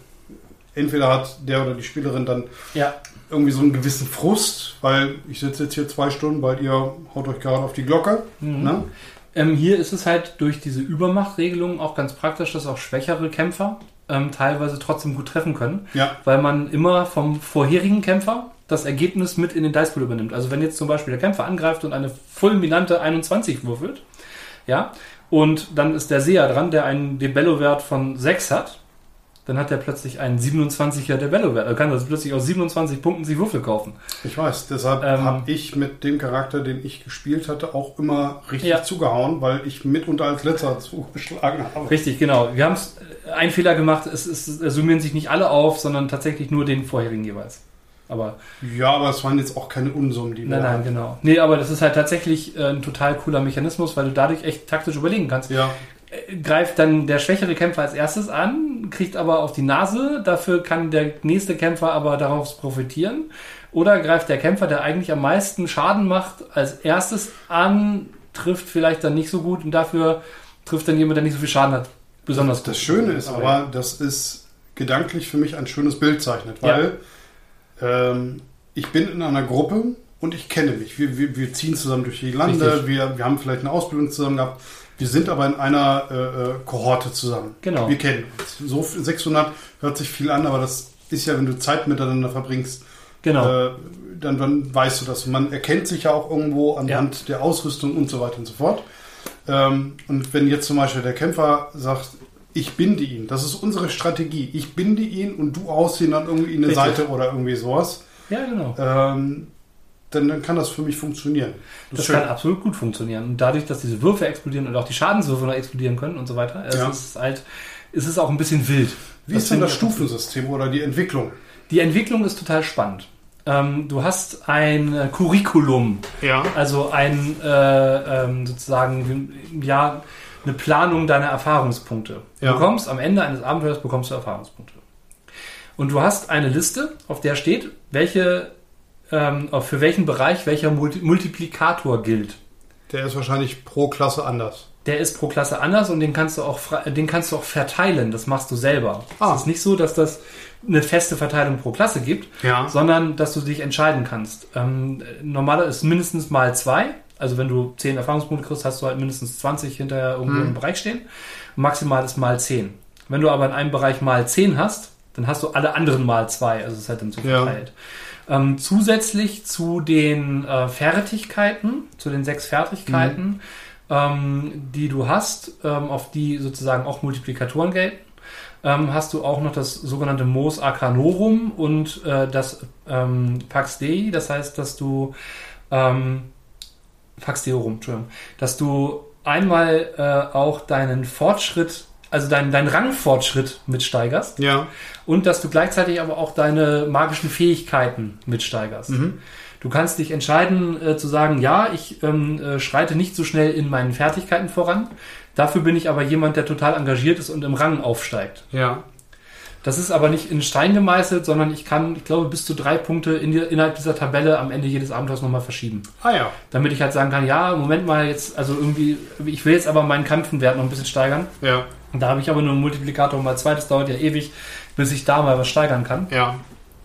entweder hat der oder die Spielerin dann Ja. irgendwie so einen gewissen Frust, weil ich sitze jetzt hier zwei Stunden, weil ihr haut euch gerade auf die Glocke. Mhm. Ne? Ähm, hier ist es halt durch diese Übermachtregelung auch ganz praktisch, dass auch schwächere Kämpfer ähm, teilweise trotzdem gut treffen können, Ja, weil man immer vom vorherigen Kämpfer das Ergebnis mit in den Dice Pool übernimmt. Also wenn jetzt zum Beispiel der Kämpfer angreift und eine fulminante 21 würfelt, ja, und dann ist der Seher dran, der einen Debello-Wert von 6 hat, dann hat er plötzlich einen 27er Debello-Wert. Er kann also plötzlich aus 27 Punkten sich Würfel kaufen. ich weiß. Deshalb Ähm, habe ich mit dem Charakter, den ich gespielt hatte, auch immer richtig Ja. zugehauen, weil ich mitunter als letzter zugeschlagen habe. Richtig, genau. Wir haben es einen Fehler gemacht. Es, es, es summieren sich nicht alle auf, sondern tatsächlich nur den vorherigen jeweils. Aber Ja, aber es waren jetzt auch keine Unsummen, die wir nein, nein, genau. Nee, aber das ist halt tatsächlich äh, ein total cooler Mechanismus, weil du dadurch echt taktisch überlegen kannst. Ja, Äh, Greift dann der schwächere Kämpfer als erstes an, kriegt aber auf die Nase, dafür kann der nächste Kämpfer aber darauf profitieren. Oder greift der Kämpfer, der eigentlich am meisten Schaden macht, als erstes an, trifft vielleicht dann nicht so gut und dafür trifft dann jemand, der nicht so viel Schaden hat, besonders das gut. Schöne ist aber, dass es gedanklich für mich ein schönes Bild zeichnet, weil ähm, ich bin in einer Gruppe und ich kenne mich. Wir, wir, wir ziehen zusammen durch die Lande, wir, wir haben vielleicht eine Ausbildung zusammen gehabt. Wir sind aber in einer äh, äh, Kohorte zusammen. Genau. Wir kennen uns. So 600 hört sich viel an, aber das ist ja, wenn du Zeit miteinander verbringst, Genau. äh, dann, dann weißt du das. Man erkennt sich ja auch irgendwo anhand der Ausrüstung und so weiter und so fort. Ähm, und wenn jetzt zum Beispiel der Kämpfer sagt, ich binde ihn, das ist unsere Strategie, ich binde ihn und du haust ihn dann irgendwie in eine Richtig. Seite oder irgendwie sowas, ja, genau. ähm, dann, dann kann das für mich funktionieren. Das schön. kann absolut gut funktionieren. Und dadurch, dass diese Würfe explodieren und auch die Schadenswürfe noch explodieren können und so weiter, es Ja. ist halt, es ist auch ein bisschen wild. Wie ist denn das Stufensystem oder die Entwicklung? Die Entwicklung ist total spannend. Ähm, du hast ein äh, Curriculum, Ja. also ein äh, ähm, sozusagen ja eine Planung deiner Erfahrungspunkte. Du Ja. bekommst am Ende eines Abenteuers bekommst du Erfahrungspunkte. Und du hast eine Liste, auf der steht, welche ähm, für welchen Bereich welcher Multi Multiplikator gilt. Der ist wahrscheinlich pro Klasse anders. Der ist pro Klasse anders und den kannst du auch den kannst du auch verteilen. Das machst du selber. Ah. Es ist nicht so, dass das eine feste Verteilung pro Klasse gibt, Ja. sondern dass du dich entscheiden kannst. Ähm, normaler ist mindestens mal zwei. Also wenn du 10 Erfahrungspunkte kriegst, hast du halt mindestens 20 hinterher irgendwo Hm. im Bereich stehen. Maximal ist mal 10. Wenn du aber in einem Bereich mal 10 hast, dann hast du alle anderen mal zwei. Also es ist halt dann so Ja. verteilt. Ähm, zusätzlich zu den äh, Fertigkeiten, zu den sechs Fertigkeiten, ähm, die du hast, ähm, auf die sozusagen auch Multiplikatoren gelten, ähm, hast du auch noch das sogenannte Mos Arcanorum und äh, das ähm, Pax Dei. Das heißt, dass du ähm, Pax Deorum, Entschuldigung, dass du einmal äh, auch deinen Fortschritt, also deinen, deinen Rangfortschritt mitsteigerst Ja. und dass du gleichzeitig aber auch deine magischen Fähigkeiten mitsteigerst. Du kannst dich entscheiden äh, zu sagen, ja, ich ähm, äh, schreite nicht so schnell in meinen Fertigkeiten voran. Dafür bin ich aber jemand, der total engagiert ist und im Rang aufsteigt. Ja. Das ist aber nicht in Stein gemeißelt, sondern ich kann, ich glaube, bis zu drei Punkte in die, innerhalb dieser Tabelle am Ende jedes Abenteuers nochmal verschieben. Ah ja. Damit ich halt sagen kann, ja, Moment mal, jetzt, also irgendwie, ich will jetzt aber meinen Kampfenwert noch ein bisschen steigern. Ja. Und da habe ich aber nur einen Multiplikator mal zwei, das dauert ja ewig, bis ich da mal was steigern kann. Ja.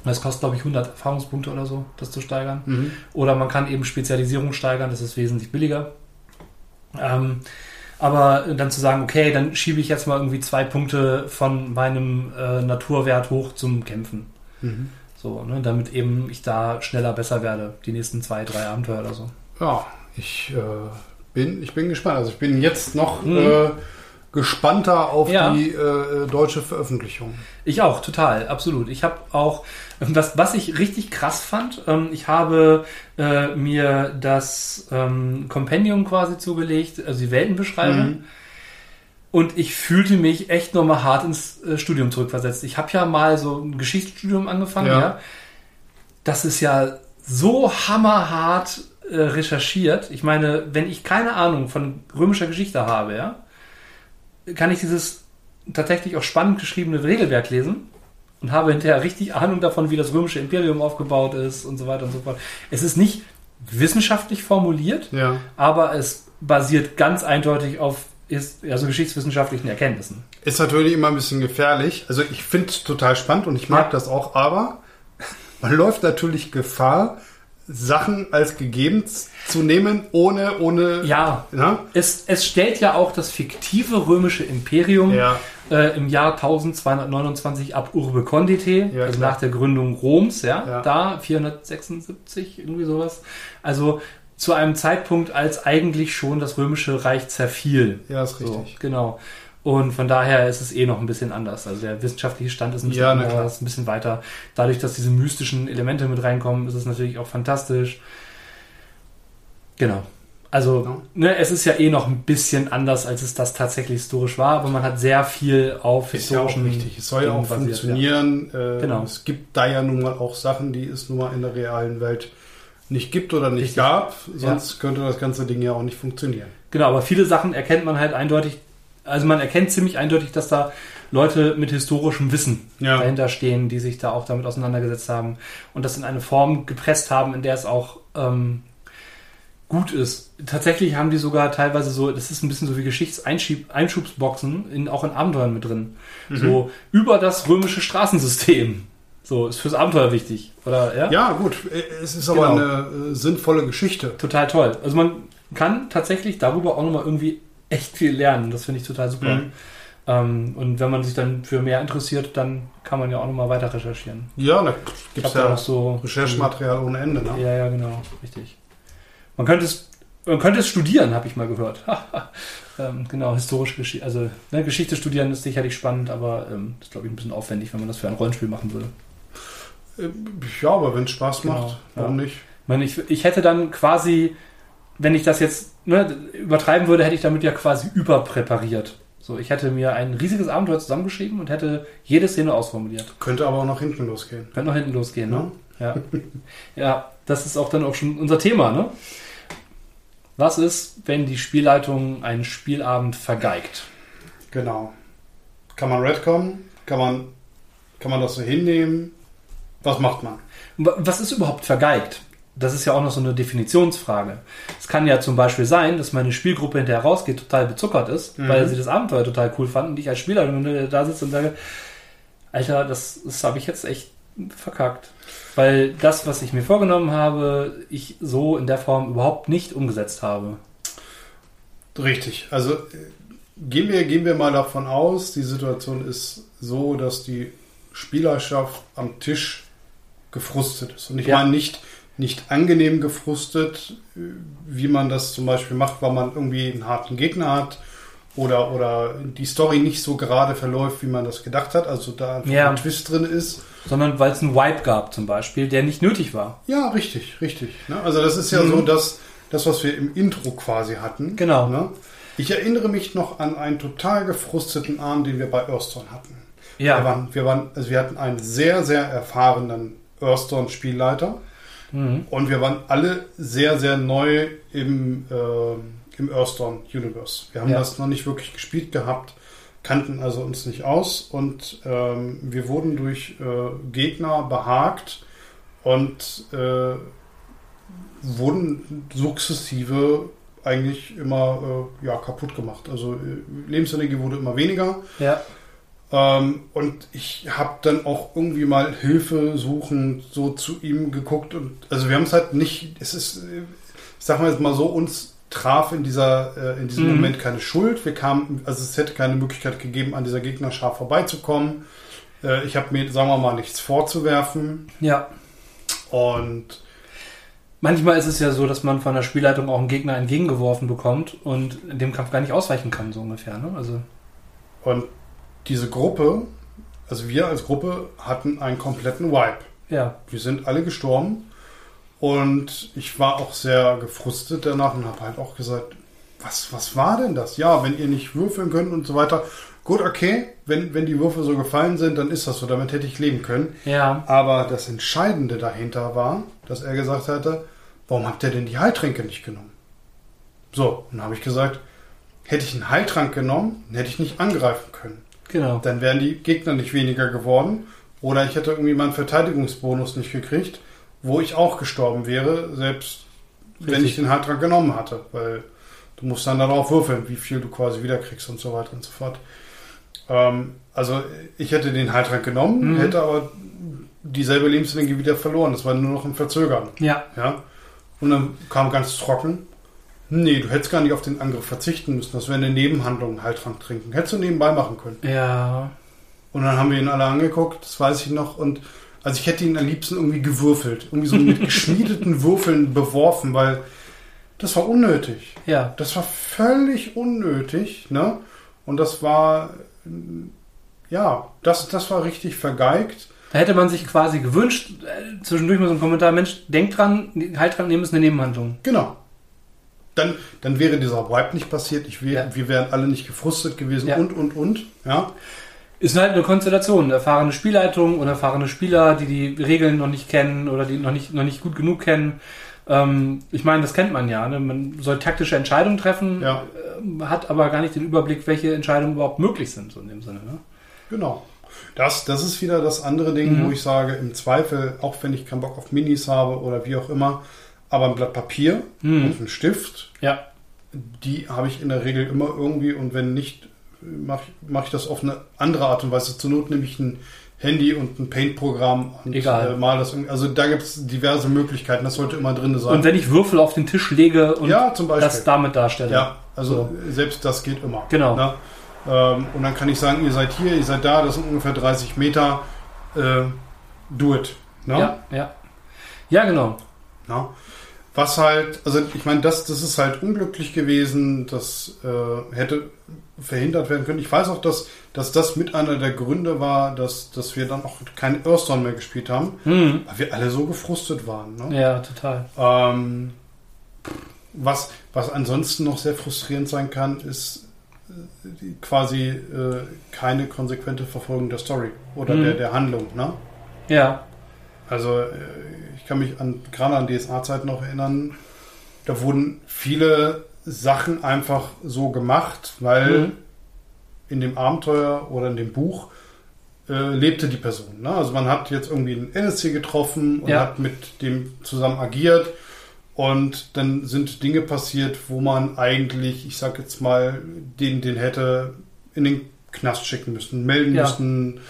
Das kostet, glaube ich, 100 Erfahrungspunkte oder so, das zu steigern. Oder man kann eben Spezialisierung steigern, das ist wesentlich billiger. Ähm, aber dann zu sagen, okay, dann schiebe ich jetzt mal irgendwie zwei Punkte von meinem äh, Naturwert hoch zum Kämpfen. So, ne, damit eben ich da schneller besser werde, die nächsten zwei, drei Abenteuer oder so. Ja. Ich, äh, bin, ich bin gespannt. Also ich bin jetzt noch Mhm. äh, gespannter auf Ja. die äh, deutsche Veröffentlichung. Ich auch, total, absolut. Ich habe auch, was, was ich richtig krass fand, ähm, ich habe äh, mir das ähm, Compendium quasi zugelegt, also die Weltenbeschreibung. Mhm. Und ich fühlte mich echt nochmal hart ins äh, Studium zurückversetzt. Ich habe ja mal so ein Geschichtsstudium angefangen, Ja. ja. Das ist ja so hammerhart äh, recherchiert. Ich meine, wenn ich keine Ahnung von römischer Geschichte habe, ja, kann ich dieses tatsächlich auch spannend geschriebene Regelwerk lesen und habe hinterher richtig Ahnung davon, wie das römische Imperium aufgebaut ist und so weiter und so fort. Es ist nicht wissenschaftlich formuliert, Ja. aber es basiert ganz eindeutig auf ist, also geschichtswissenschaftlichen Erkenntnissen. Ist natürlich immer ein bisschen gefährlich. Also ich finde es total spannend und ich mag Ja. das auch, aber man läuft natürlich Gefahr, Sachen als gegeben zu nehmen, ohne, ohne. Ja, Ja. es, es stellt ja auch das fiktive römische Imperium Ja. Äh, im Jahr 1229 ab Urbe Condite, Ja, also klar. nach der Gründung Roms, ja, Ja. da 476, irgendwie sowas. Also zu einem Zeitpunkt, als eigentlich schon das römische Reich zerfiel. Ja, ist So, richtig. genau. Und von daher ist es eh noch ein bisschen anders. Also der wissenschaftliche Stand ist ein bisschen Ja, anders, ein bisschen weiter. Dadurch, dass diese mystischen Elemente mit reinkommen, ist es natürlich auch fantastisch. Genau. Also, Ja. ne, es ist ja eh noch ein bisschen anders, als es das tatsächlich historisch war, aber man hat sehr viel auf Ist ja auch historischen richtig. Es soll ja auch basiert, funktionieren. Äh, Genau. Es gibt da ja nun mal auch Sachen, die es nun mal in der realen Welt nicht gibt oder nicht Richtig. gab. Sonst könnte das ganze Ding ja auch nicht funktionieren. Genau, aber viele Sachen erkennt man halt eindeutig, also man erkennt ziemlich eindeutig, dass da Leute mit historischem Wissen Ja. dahinter stehen, die sich da auch damit auseinandergesetzt haben und das in eine Form gepresst haben, in der es auch ähm, gut ist. Tatsächlich haben die sogar teilweise so, das ist ein bisschen so wie Geschichtseinschubsboxen, in, auch in Abenteuern mit drin. Mhm. So über das römische Straßensystem. So, ist fürs Abenteuer wichtig. Oder, ja? Ja, gut. Äh, Es ist aber Genau. eine äh, sinnvolle Geschichte. Total toll. Also man kann tatsächlich darüber auch nochmal irgendwie echt viel lernen. Das finde ich total super. Mhm. Ähm, und wenn man sich dann für mehr interessiert, dann kann man ja auch nochmal weiter recherchieren. Ja, da gibt es ja noch so Recherchematerial ohne Ende. Ne? Ja, ja, genau, richtig. Man könnte es, man könnte es studieren, habe ich mal gehört. ähm, genau, historische Geschichte. Also ne, Geschichte studieren ist sicherlich spannend, aber ähm, das ist, glaube ich, ein bisschen aufwendig, wenn man das für ein Rollenspiel machen würde. Äh, Ja, aber wenn es Spaß Genau, macht, warum nicht? Ich meine, ich, ich hätte dann quasi, wenn ich das jetzt ne, übertreiben würde, hätte ich damit ja quasi überpräpariert. So, ich hätte mir ein riesiges Abenteuer zusammengeschrieben und hätte jede Szene ausformuliert. Könnte aber auch nach hinten losgehen. Könnte noch hinten losgehen, ne? Ja. ja, das ist auch dann auch schon unser Thema, ne? Was ist, wenn die Spielleitung einen Spielabend vergeigt? Genau. Kann man Redcon? Kann man, kann man das so hinnehmen? Was macht man? Wa- Was ist überhaupt vergeigt? Das ist ja auch noch so eine Definitionsfrage. Es kann ja zum Beispiel sein, dass meine Spielgruppe hinterher rausgeht, total bezuckert ist, Mhm. weil sie das Abenteuer total cool fanden und ich als Spielleitung da sitze und sage, Alter, das, das habe ich jetzt echt verkackt. Weil das, was ich mir vorgenommen habe, ich so in der Form überhaupt nicht umgesetzt habe. Richtig. Also äh, gehen wir, gehen wir mal davon aus, die Situation ist so, dass die Spielerschaft am Tisch gefrustet ist. Und ich Ja. meine nicht, nicht angenehm gefrustet, äh, wie man das zum Beispiel macht, weil man irgendwie einen harten Gegner hat oder, oder die Story nicht so gerade verläuft, wie man das gedacht hat. Also da einfach Ja. ein Twist drin ist. Sondern weil es einen Wipe gab zum Beispiel, der nicht nötig war. Ja, richtig, richtig. Ne? Also das ist ja Mhm. so das, das, was wir im Intro quasi hatten. Genau. Ne? Ich erinnere mich noch an einen total gefrusteten Abend, den wir bei Earthstone hatten. Wir, Ja. waren, wir, waren, also wir hatten einen sehr, sehr erfahrenen Earthstone-Spielleiter Mhm. und wir waren alle sehr, sehr neu im, äh, im Earthstone-Universe. Wir haben Ja. das noch nicht wirklich gespielt gehabt, kannten also uns nicht aus und ähm, wir wurden durch äh, Gegner behagt und äh, wurden sukzessive eigentlich immer äh, ja, kaputt gemacht. Also äh, Lebensenergie wurde immer weniger. Ja. Ähm, und ich habe dann auch irgendwie mal Hilfe suchend so zu ihm geguckt. Und also wir haben es halt nicht, es ist, äh, ich sag mal jetzt mal so, uns traf in dieser, äh, in diesem Mhm. Moment keine Schuld. Wir kamen, also es hätte keine Möglichkeit gegeben, an dieser Gegnerschar vorbeizukommen. Äh, ich habe mir, sagen wir mal, nichts vorzuwerfen. Ja. Und Manchmal ist es ja so, dass man von der Spielleitung auch einen Gegner entgegengeworfen bekommt und in dem Kampf gar nicht ausweichen kann, so ungefähr. Ne? Also, Und diese Gruppe, also wir als Gruppe hatten einen kompletten Wipe. ja. Wir sind alle gestorben und ich war auch sehr gefrustet danach und habe halt auch gesagt, was, was war denn das? Ja, wenn ihr nicht würfeln könnt und so weiter. Gut, okay, wenn, wenn die Würfel so gefallen sind, dann ist das so, damit hätte ich leben können. Ja. Aber das Entscheidende dahinter war, dass er gesagt hatte, warum habt ihr denn die Heiltränke nicht genommen? So, und dann habe ich gesagt, hätte ich einen Heiltrank genommen, dann hätte ich nicht angreifen können. Genau. Dann wären die Gegner nicht weniger geworden. Oder ich hätte irgendwie meinen Verteidigungsbonus nicht gekriegt, wo ich auch gestorben wäre, selbst wenn Richtig. ich den Heiltrank genommen hatte. Weil du musst dann darauf würfeln, wie viel du quasi wiederkriegst und so weiter und so fort. Ähm, also ich hätte den Heiltrank genommen, Mhm. hätte aber dieselbe Lebensenergie wieder verloren. Das war nur noch ein Verzögern. Ja. Ja? Und dann kam ganz trocken. Nee, du hättest gar nicht auf den Angriff verzichten müssen. Das wäre eine Nebenhandlung, Heiltrank trinken. Hättest du nebenbei machen können. Ja. Und dann haben wir ihn alle angeguckt, das weiß ich noch. Und also ich hätte ihn am liebsten irgendwie gewürfelt. Irgendwie so mit geschmiedeten Würfeln beworfen, weil das war unnötig. Ja. Das war völlig unnötig. Ne? Und das war, ja, das, das war richtig vergeigt. Da hätte man sich quasi gewünscht, äh, zwischendurch mal so ein Kommentar, Mensch, denk dran, halt dran, nehmen ist eine Nebenhandlung. Genau. Dann, dann wäre dieser Wipe nicht passiert. Ich wär, Ja. Wir wären alle nicht gefrustet gewesen Ja. und, und, und. Ja. Ist halt eine Konstellation, erfahrene Spielleitung oder erfahrene Spieler, die die Regeln noch nicht kennen oder die noch nicht, noch nicht gut genug kennen. Ähm, ich meine, das kennt man ja. Ne? Man soll taktische Entscheidungen treffen, Ja. ähm, hat aber gar nicht den Überblick, welche Entscheidungen überhaupt möglich sind, so in dem Sinne. Ne? Genau. Das, das ist wieder das andere Ding, Mhm. wo ich sage, im Zweifel, auch wenn ich keinen Bock auf Minis habe oder wie auch immer, aber ein Blatt Papier Mhm. und ein Stift, Ja, die habe ich in der Regel immer irgendwie und wenn nicht, mache mach ich das auf eine andere Art und Weise. Zur Not nehme ich ein Handy und ein Paint-Programm und Egal. Äh, mal das irgendwie. Also da gibt es diverse Möglichkeiten, das sollte immer drin sein. und wenn ich Würfel auf den Tisch lege und ja, das damit darstelle. Ja, also So. selbst das geht immer. Genau. Ne? Ähm, und dann kann ich sagen, ihr seid hier, ihr seid da, das sind ungefähr 30 Meter. Äh, do it. Ne? ja, ja. Ja, genau. Ja. Was halt, also ich meine, das, das ist halt unglücklich gewesen, das äh, hätte verhindert werden können. Ich weiß auch, dass, dass das mit einer der Gründe war, dass, dass wir dann auch kein Earthstone mehr gespielt haben, Mhm. weil wir alle so gefrustet waren. Ne? Ja, total. Ähm, was, was ansonsten noch sehr frustrierend sein kann, ist äh, quasi äh, keine konsequente Verfolgung der Story oder Mhm. der, der Handlung. Ne? Ja, Also äh, ich kann mich an gerade an DSA-Zeiten noch erinnern, da wurden viele Sachen einfach so gemacht, weil Mhm. in dem Abenteuer oder in dem Buch äh, lebte die Person. Ne? Also man hat jetzt irgendwie einen NSC getroffen und Ja. hat mit dem zusammen agiert und dann sind Dinge passiert, wo man eigentlich, ich sag jetzt mal, den, den hätte in den Knast schicken müssen, melden Ja. müssen,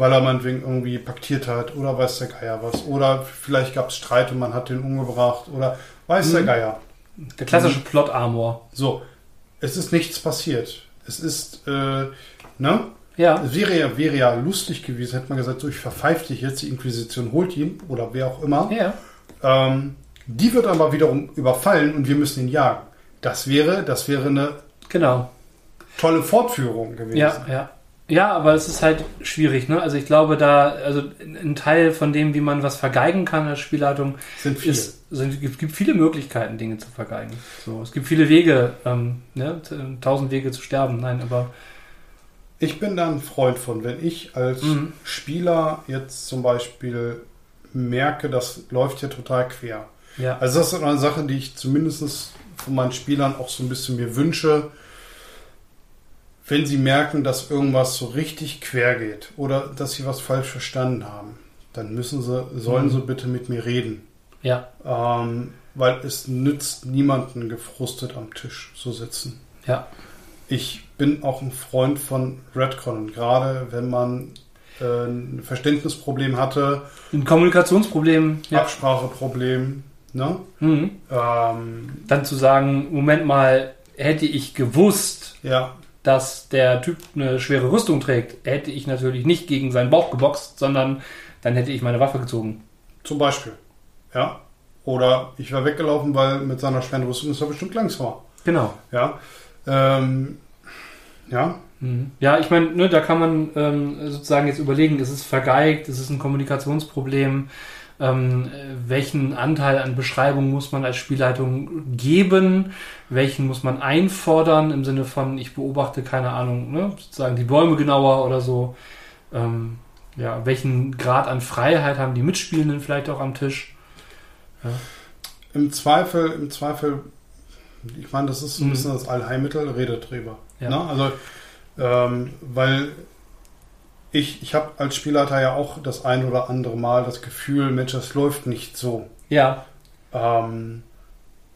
weil er meinetwegen irgendwie paktiert hat oder weiß der Geier was. Oder vielleicht gab es Streit und man hat den umgebracht oder weiß der Mhm. Geier. der klassische Plot-Armor. So, es ist nichts passiert. Es ist, äh, ne? Ja. Es wäre ja, wäre ja lustig gewesen, hätte man gesagt, so ich verpfeife dich jetzt, die Inquisition holt ihn oder wer auch immer. Ja. Ähm, die wird aber wiederum überfallen und wir müssen ihn jagen. Das wäre, das wäre eine Genau. tolle Fortführung gewesen. Ja, ja. Ja, aber es ist halt schwierig, ne? Also ich glaube, da, also ein Teil von dem, wie man was vergeigen kann als Spielleitung, Sind viele. ist, sind, es gibt viele Möglichkeiten, Dinge zu vergeigen. So, es gibt viele Wege, ähm, ne? tausend Wege zu sterben. Nein, aber Ich bin da ein Freund von, wenn ich als Mhm. Spieler jetzt zum Beispiel merke, das läuft hier total quer. ja, Also das ist eine Sache, die ich zumindest von meinen Spielern auch so ein bisschen mir wünsche, wenn sie merken, dass irgendwas so richtig quer geht oder dass sie was falsch verstanden haben, dann müssen sie, sollen Mhm. sie bitte mit mir reden. ja, Ähm, weil es nützt niemanden gefrustet am Tisch zu sitzen. ja, Ich bin auch ein Freund von Redcon. Gerade wenn man äh, ein Verständnisproblem hatte, ein Kommunikationsproblem, ja. Abspracheproblem, ne? Mhm. Ähm, Dann zu sagen, Moment mal, hätte ich gewusst, ja, dass der Typ eine schwere Rüstung trägt, hätte ich natürlich nicht gegen seinen Bauch geboxt, sondern dann hätte ich meine Waffe gezogen. zum Beispiel. Ja. Oder ich war weggelaufen, weil mit seiner schweren Rüstung ist er bestimmt langsamer. Genau. Ja. Ähm, ja. Mhm. Ja, ich meine, ne, da kann man ähm, sozusagen jetzt überlegen, ist es vergeigt, ist es ein Kommunikationsproblem, ähm, äh, welchen Anteil an Beschreibung muss man als Spielleitung geben, welchen muss man einfordern im Sinne von, ich beobachte, keine Ahnung, ne, sozusagen die Bäume genauer oder so. Ähm, ja, welchen Grad an Freiheit haben die Mitspielenden vielleicht auch am Tisch? Im Zweifel, im Zweifel, ich meine, das ist so ein Mhm. bisschen das Allheilmittel, redet drüber. Ja. Ne? Also, ähm, weil ich, ich habe als Spielleiter ja auch das ein oder andere Mal das Gefühl, Mensch, das läuft nicht so. Ja, Ähm,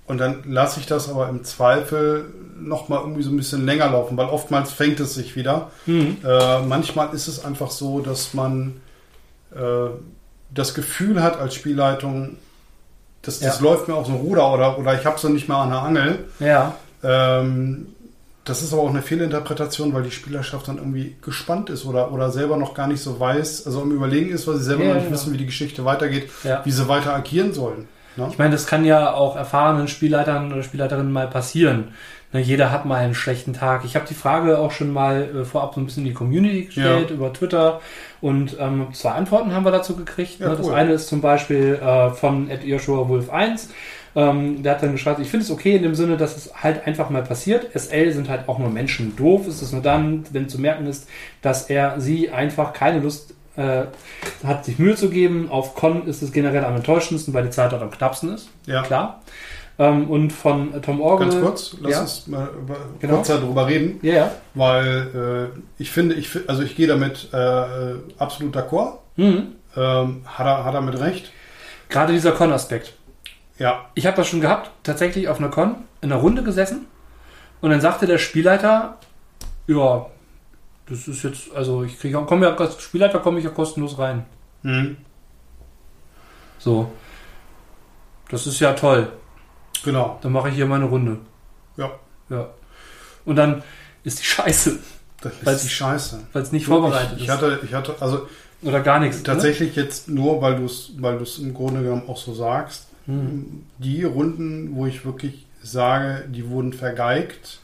und dann lasse ich das aber im Zweifel nochmal irgendwie so ein bisschen länger laufen, weil oftmals fängt es sich wieder. mhm. Äh, manchmal ist es einfach so, dass man äh, das Gefühl hat als Spielleitung, dass das Ja. läuft mir aus dem Ruder oder, oder ich habe so nicht mehr an der Angel. ja, Ähm, das ist aber auch eine Fehlinterpretation, weil die Spielerschaft dann irgendwie gespannt ist oder, oder selber noch gar nicht so weiß, also im Überlegen ist, weil sie selber Ja, noch nicht ja. wissen, wie die Geschichte weitergeht, ja. wie sie weiter agieren sollen. Ne? Ich meine, das kann ja auch erfahrenen Spielleitern oder Spielleiterinnen mal passieren. Ne, jeder hat mal einen schlechten Tag. Ich habe die Frage auch schon mal äh, vorab so ein bisschen in die Community gestellt über Twitter und ähm, zwei Antworten haben wir dazu gekriegt. Ne? Das cool. eine ist zum Beispiel äh, von Joshua Wolf 1. Ähm, der hat dann geschrieben, ich finde es okay in dem Sinne, dass es halt einfach mal passiert. SL sind halt auch nur Menschen. Doof ist es nur dann, wenn zu merken ist, dass er sie einfach keine Lust äh, hat, sich Mühe zu geben. Auf Con ist es generell am enttäuschendsten, weil die Zeit dort am knappsten ist Ja. klar. Ähm, und von Tom Orgel. Ganz kurz, lass ja. uns mal über- Genau. kurz darüber reden, Ja, ja. weil äh, ich finde, ich, also ich gehe damit äh, absolut d'accord. Mhm. Ähm, hat, er, hat er mit recht? Gerade dieser Con-Aspekt. Ja, Ich habe das schon gehabt, tatsächlich auf einer Con, in einer Runde gesessen. Und dann sagte der Spielleiter, ja, das ist jetzt, also ich kriege, komme ja als Spielleiter komme ich ja kostenlos rein. mhm. So. Das ist ja toll. genau. Dann mache ich hier meine Runde. Ja, Ja. Und dann ist die Scheiße, das ist die Scheiße. weil es nicht vorbereitet ich, ich ist. hatte, ich hatte, also Oder gar nichts. tatsächlich jetzt nur, weil du es, weil du es im Grunde genommen auch so sagst, Ne? Mhm. die Runden, wo ich wirklich sage, die wurden vergeigt.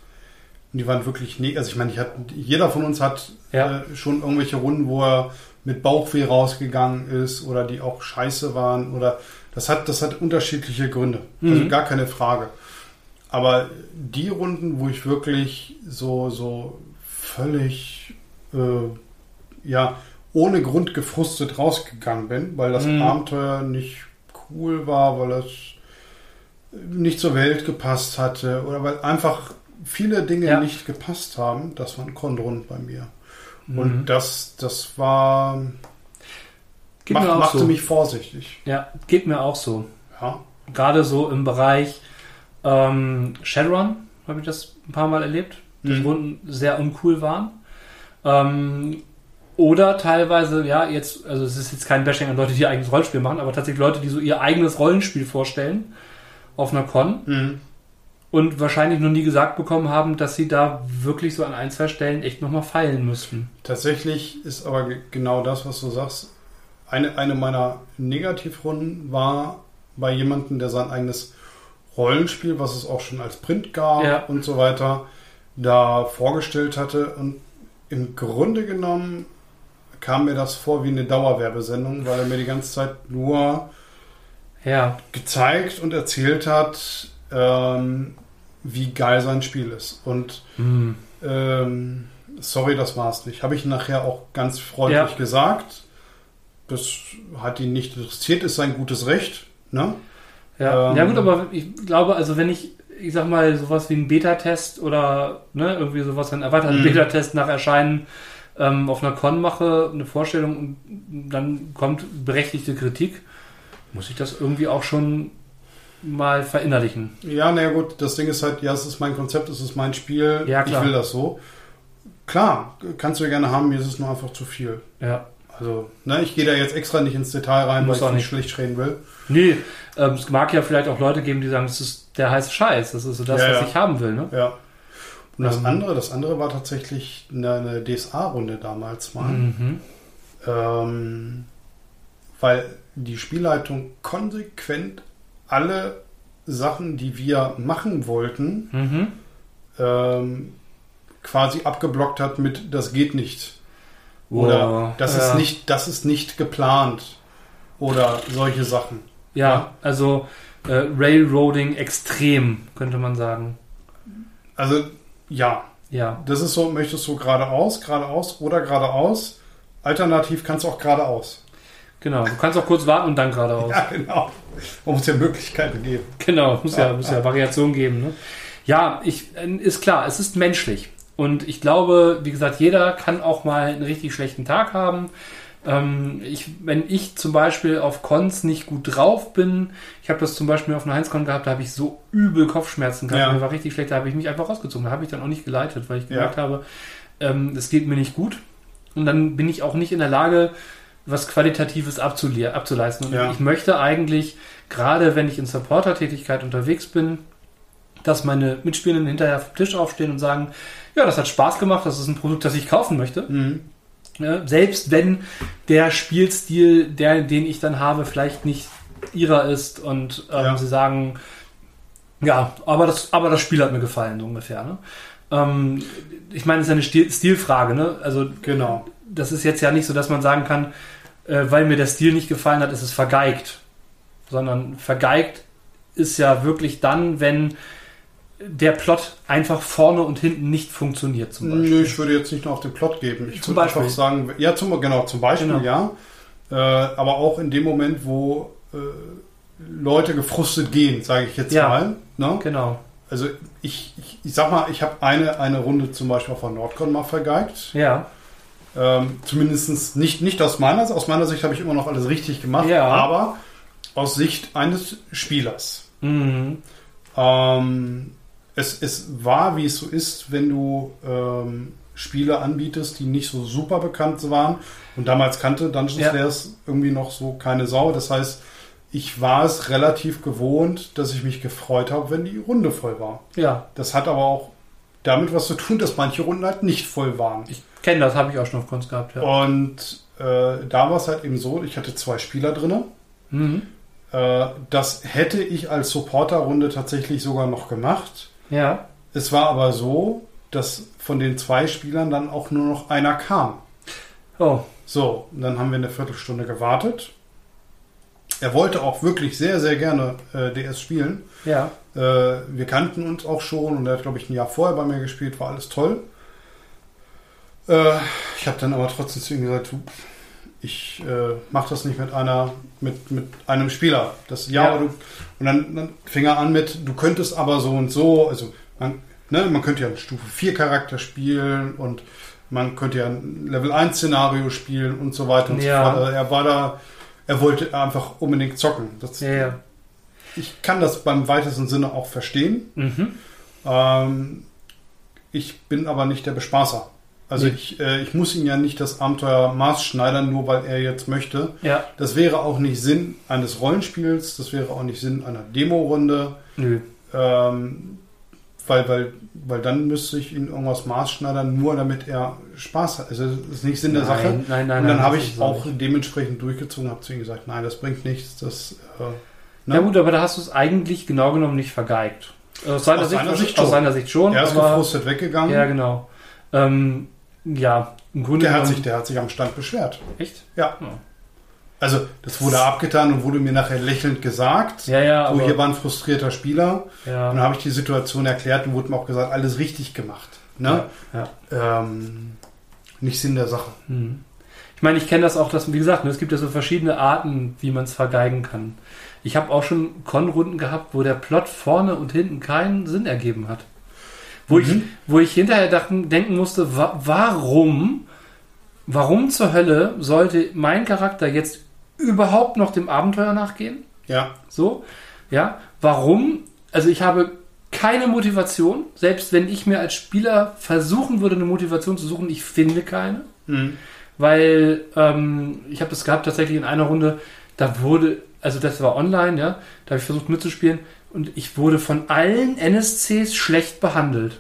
Und die waren wirklich, ne also ich meine, ich hatte, jeder von uns hat Ja. äh, schon irgendwelche Runden, wo er mit Bauchweh rausgegangen ist oder die auch scheiße waren oder das hat, das hat unterschiedliche Gründe. Also Mhm. gar keine Frage. Aber die Runden, wo ich wirklich so, so völlig, äh, ja, ohne Grund gefrustet rausgegangen bin, weil das Mhm. Abenteuer nicht cool war, weil es nicht zur Welt gepasst hatte oder weil einfach viele Dinge Ja. nicht gepasst haben, das war ein Konrund bei mir. Mhm. Und das, das war, Geht macht, machte so. mich vorsichtig. Ja, geht mir auch so. Ja. gerade so im Bereich ähm, Shadowrun habe ich das ein paar Mal erlebt, dass Mhm. Runden sehr uncool waren. Ähm, oder teilweise, ja, jetzt, also es ist jetzt kein Bashing an Leute, die ihr eigenes Rollenspiel machen, aber tatsächlich Leute, die so ihr eigenes Rollenspiel vorstellen auf einer Con. Mhm. und wahrscheinlich noch nie gesagt bekommen haben, dass sie da wirklich so an ein, zwei Stellen echt nochmal feilen müssten. Tatsächlich ist aber ge- genau das, was du sagst. Eine, eine meiner Negativrunden war bei jemandem, der sein eigenes Rollenspiel, was es auch schon als Print gab Ja. und so weiter, da vorgestellt hatte. Und im Grunde genommen kam mir das vor wie eine Dauerwerbesendung, weil er mir die ganze Zeit nur Ja, gezeigt und erzählt hat, ähm, wie geil sein Spiel ist. Und hm. ähm, sorry, das war's nicht. Habe ich nachher auch ganz freundlich Ja. gesagt. Das hat ihn nicht interessiert, ist sein gutes Recht. Ne? Ja, Ähm, ja gut, aber ich glaube, also wenn ich, ich sag mal, sowas wie ein Beta-Test oder ne, irgendwie sowas, einen erweiterten Mhm. Beta-Test nach Erscheinen ähm, auf einer Con mache, eine Vorstellung und dann kommt berechtigte Kritik, muss ich das irgendwie auch schon mal verinnerlichen. Ja, naja gut, das Ding ist halt, ja, es ist mein Konzept, es ist mein Spiel, Ja, ich will das so. Klar, kannst du gerne haben, mir ist es nur einfach zu viel. Ja. Also, ne, ich gehe da jetzt extra nicht ins Detail rein, Muss weil ich nicht nicht. schlecht reden will. Nee, ähm, es mag ja vielleicht auch Leute geben, die sagen, das ist der heiße Scheiß, das ist so das, Ja, was ja. ich haben will. Ne? Ja. Und das Ähm. andere, das andere war tatsächlich eine, eine DSA-Runde damals mal. Mhm. Ähm, weil die Spielleitung konsequent alle Sachen, die wir machen wollten, Mhm. ähm, quasi abgeblockt hat mit das geht nicht. Oder Wow. das Ja. ist nicht, das ist nicht geplant. Oder solche Sachen. Ja, Ja. also äh, Railroading extrem, könnte man sagen. Also ja, Ja, das ist so, möchtest du geradeaus, geradeaus oder geradeaus. Alternativ kannst du auch geradeaus. genau. Du kannst auch kurz warten und dann geradeaus. Ja, genau. Man muss ja Möglichkeiten geben. Genau, muss ja, muss ja Variation geben. Ne? Ja, ich, äh, ist klar, es ist menschlich. Und ich glaube, wie gesagt, jeder kann auch mal einen richtig schlechten Tag haben. Ähm, ich, wenn ich zum Beispiel auf Cons nicht gut drauf bin, ich habe das zum Beispiel auf einer Heinz-Con gehabt, da habe ich so übel Kopfschmerzen gehabt, Ja. mir war richtig schlecht, da habe ich mich einfach rausgezogen, da habe ich dann auch nicht geleitet, weil ich Ja. gemerkt habe, ähm, es geht mir nicht gut. Und dann bin ich auch nicht in der Lage, was Qualitatives abzule abzuleisten. Und Ja. ich möchte eigentlich, gerade wenn ich in Supporter-Tätigkeit unterwegs bin, dass meine Mitspielenden hinterher vom Tisch aufstehen und sagen, ja, das hat Spaß gemacht, das ist ein Produkt, das ich kaufen möchte. Mhm. Ja, selbst wenn der Spielstil, der, den ich dann habe, vielleicht nicht ihrer ist und ähm, Ja. sie sagen, ja, aber das, aber das Spiel hat mir gefallen, so ungefähr. Ne? Ähm, ich meine, es ist eine Stil Stilfrage. Ne? Also Genau. das ist jetzt ja nicht so, dass man sagen kann, äh, weil mir der Stil nicht gefallen hat, ist es vergeigt. Sondern vergeigt ist ja wirklich dann, wenn der Plot einfach vorne und hinten nicht funktioniert, zum Beispiel. Nö, ich würde jetzt nicht nur auf den Plot geben. Ich Zum würde Beispiel. einfach sagen, ja, zum, genau, zum Beispiel, Genau. ja. Äh, aber auch in dem Moment, wo äh, Leute gefrustet gehen, sage ich jetzt Ja. mal. Ne? Genau. Also ich, ich, ich sag mal, ich habe eine, eine Runde zum Beispiel auf der Nordcon mal vergeigt. Ja. Ähm, Zumindest nicht, nicht aus meiner Sicht. Aus meiner Sicht habe ich immer noch alles richtig gemacht. Ja. Aber aus Sicht eines Spielers. Mhm. Ähm, es, es war, wie es so ist, wenn du ähm, Spiele anbietest, die nicht so super bekannt waren. Und damals kannte Dungeons Ja. Slayers irgendwie noch so keine Sau. Das heißt, ich war es relativ gewohnt, dass ich mich gefreut habe, wenn die Runde voll war. Ja. Das hat aber auch damit was zu tun, dass manche Runden halt nicht voll waren. Ich kenne das, habe ich auch schon auf Kunst gehabt. Ja. Und äh, da war es halt eben so, ich hatte zwei Spieler drinne. Mhm. Äh, das hätte ich als Supporter-Runde tatsächlich sogar noch gemacht. Ja. Es war aber so, dass von den zwei Spielern dann auch nur noch einer kam. Oh. So, dann haben wir eine Viertelstunde gewartet. Er wollte auch wirklich sehr, sehr gerne äh, DS spielen. Ja. Äh, wir kannten uns auch schon und er hat, glaube ich, ein Jahr vorher bei mir gespielt, war alles toll. Äh, ich habe dann aber trotzdem zu ihm gesagt, du, ich äh, mache das nicht mit einer, mit, mit einem Spieler. Das ja, Ja. du, und dann, dann fing er an mit, du könntest aber so und so, also man, ne, man könnte ja einen Stufe 4 Charakter spielen und man könnte ja ein Level 1 Szenario spielen und so weiter und Ja. so fort. Also er war da, er wollte einfach unbedingt zocken. Das, ja. ich kann das beim weitesten Sinne auch verstehen. Mhm. Ähm, ich bin aber nicht der Bespaßer. Also Nee. ich, äh, ich muss ihn ja nicht das Abenteuer maßschneidern, nur weil er jetzt möchte. Ja. Das wäre auch nicht Sinn eines Rollenspiels, das wäre auch nicht Sinn einer Demo-Runde. Nö. Ähm, weil, weil, weil dann müsste ich ihn irgendwas maßschneidern, nur damit er Spaß hat. Also das ist nicht Sinn der Nein, Sache. nein, nein, Und nein, dann das habe ich so auch nicht. dementsprechend durchgezogen, habe zu ihm gesagt, nein, das bringt nichts. Das, äh, ne? Ja gut, aber da hast du es eigentlich genau genommen nicht vergeigt. Aus seiner, Aus Sicht, seiner Sicht aus schon. seiner Sicht schon. er ist aber, gefrustet weggegangen. ja, genau. Ähm, ja, im Grunde der, hat sich, der hat sich am Stand beschwert. Echt? Ja. Ja. Also das wurde abgetan und wurde mir nachher lächelnd gesagt. Ja, ja, so, hier war ein frustrierter Spieler. ja, Und dann habe ich die Situation erklärt und wurde mir auch gesagt, alles richtig gemacht. Ne? ja, ja. Ähm, nicht Sinn der Sache. Hm. Ich meine, ich kenne das auch, dass, wie gesagt, ne, es gibt ja so verschiedene Arten, wie man es vergeigen kann. Ich habe auch schon Con-Runden gehabt, wo der Plot vorne und hinten keinen Sinn ergeben hat. Wo, ich, Mhm. wo ich hinterher dachten, denken musste, wa warum, warum zur Hölle sollte mein Charakter jetzt überhaupt noch dem Abenteuer nachgehen? Ja. So, ja. Warum? Also ich habe keine Motivation, selbst wenn ich mir als Spieler versuchen würde, eine Motivation zu suchen, ich finde keine Mhm. weil ähm, ich habe das gehabt tatsächlich in einer Runde, da wurde, also das war online, ja, da habe ich versucht mitzuspielen und ich wurde von allen NSCs schlecht behandelt.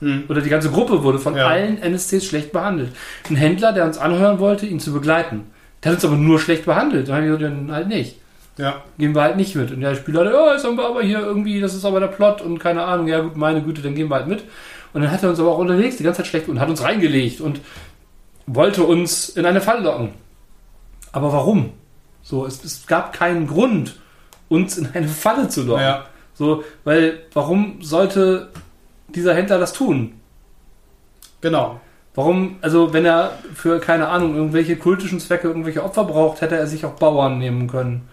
Mhm. Oder die ganze Gruppe wurde von Ja. allen NSCs schlecht behandelt. Ein Händler, der uns anhören wollte, ihn zu begleiten, der hat uns aber nur schlecht behandelt. Dann habe ich gesagt, dann halt nicht. Ja. Gehen wir halt nicht mit. Und der Spieler ja, jetzt haben wir aber hier irgendwie, das ist aber der Plot und keine Ahnung, ja gut, meine Güte, dann gehen wir halt mit. Und dann hat er uns aber auch unterwegs die ganze Zeit schlecht und hat uns reingelegt und wollte uns in eine Falle locken. Aber warum? So, es, es gab keinen Grund, uns in eine Falle zu locken. Ja. So, weil warum sollte dieser Händler das tun? Genau. Warum, also wenn er für, keine Ahnung, irgendwelche kultischen Zwecke irgendwelche Opfer braucht, hätte er sich auch Bauern nehmen können.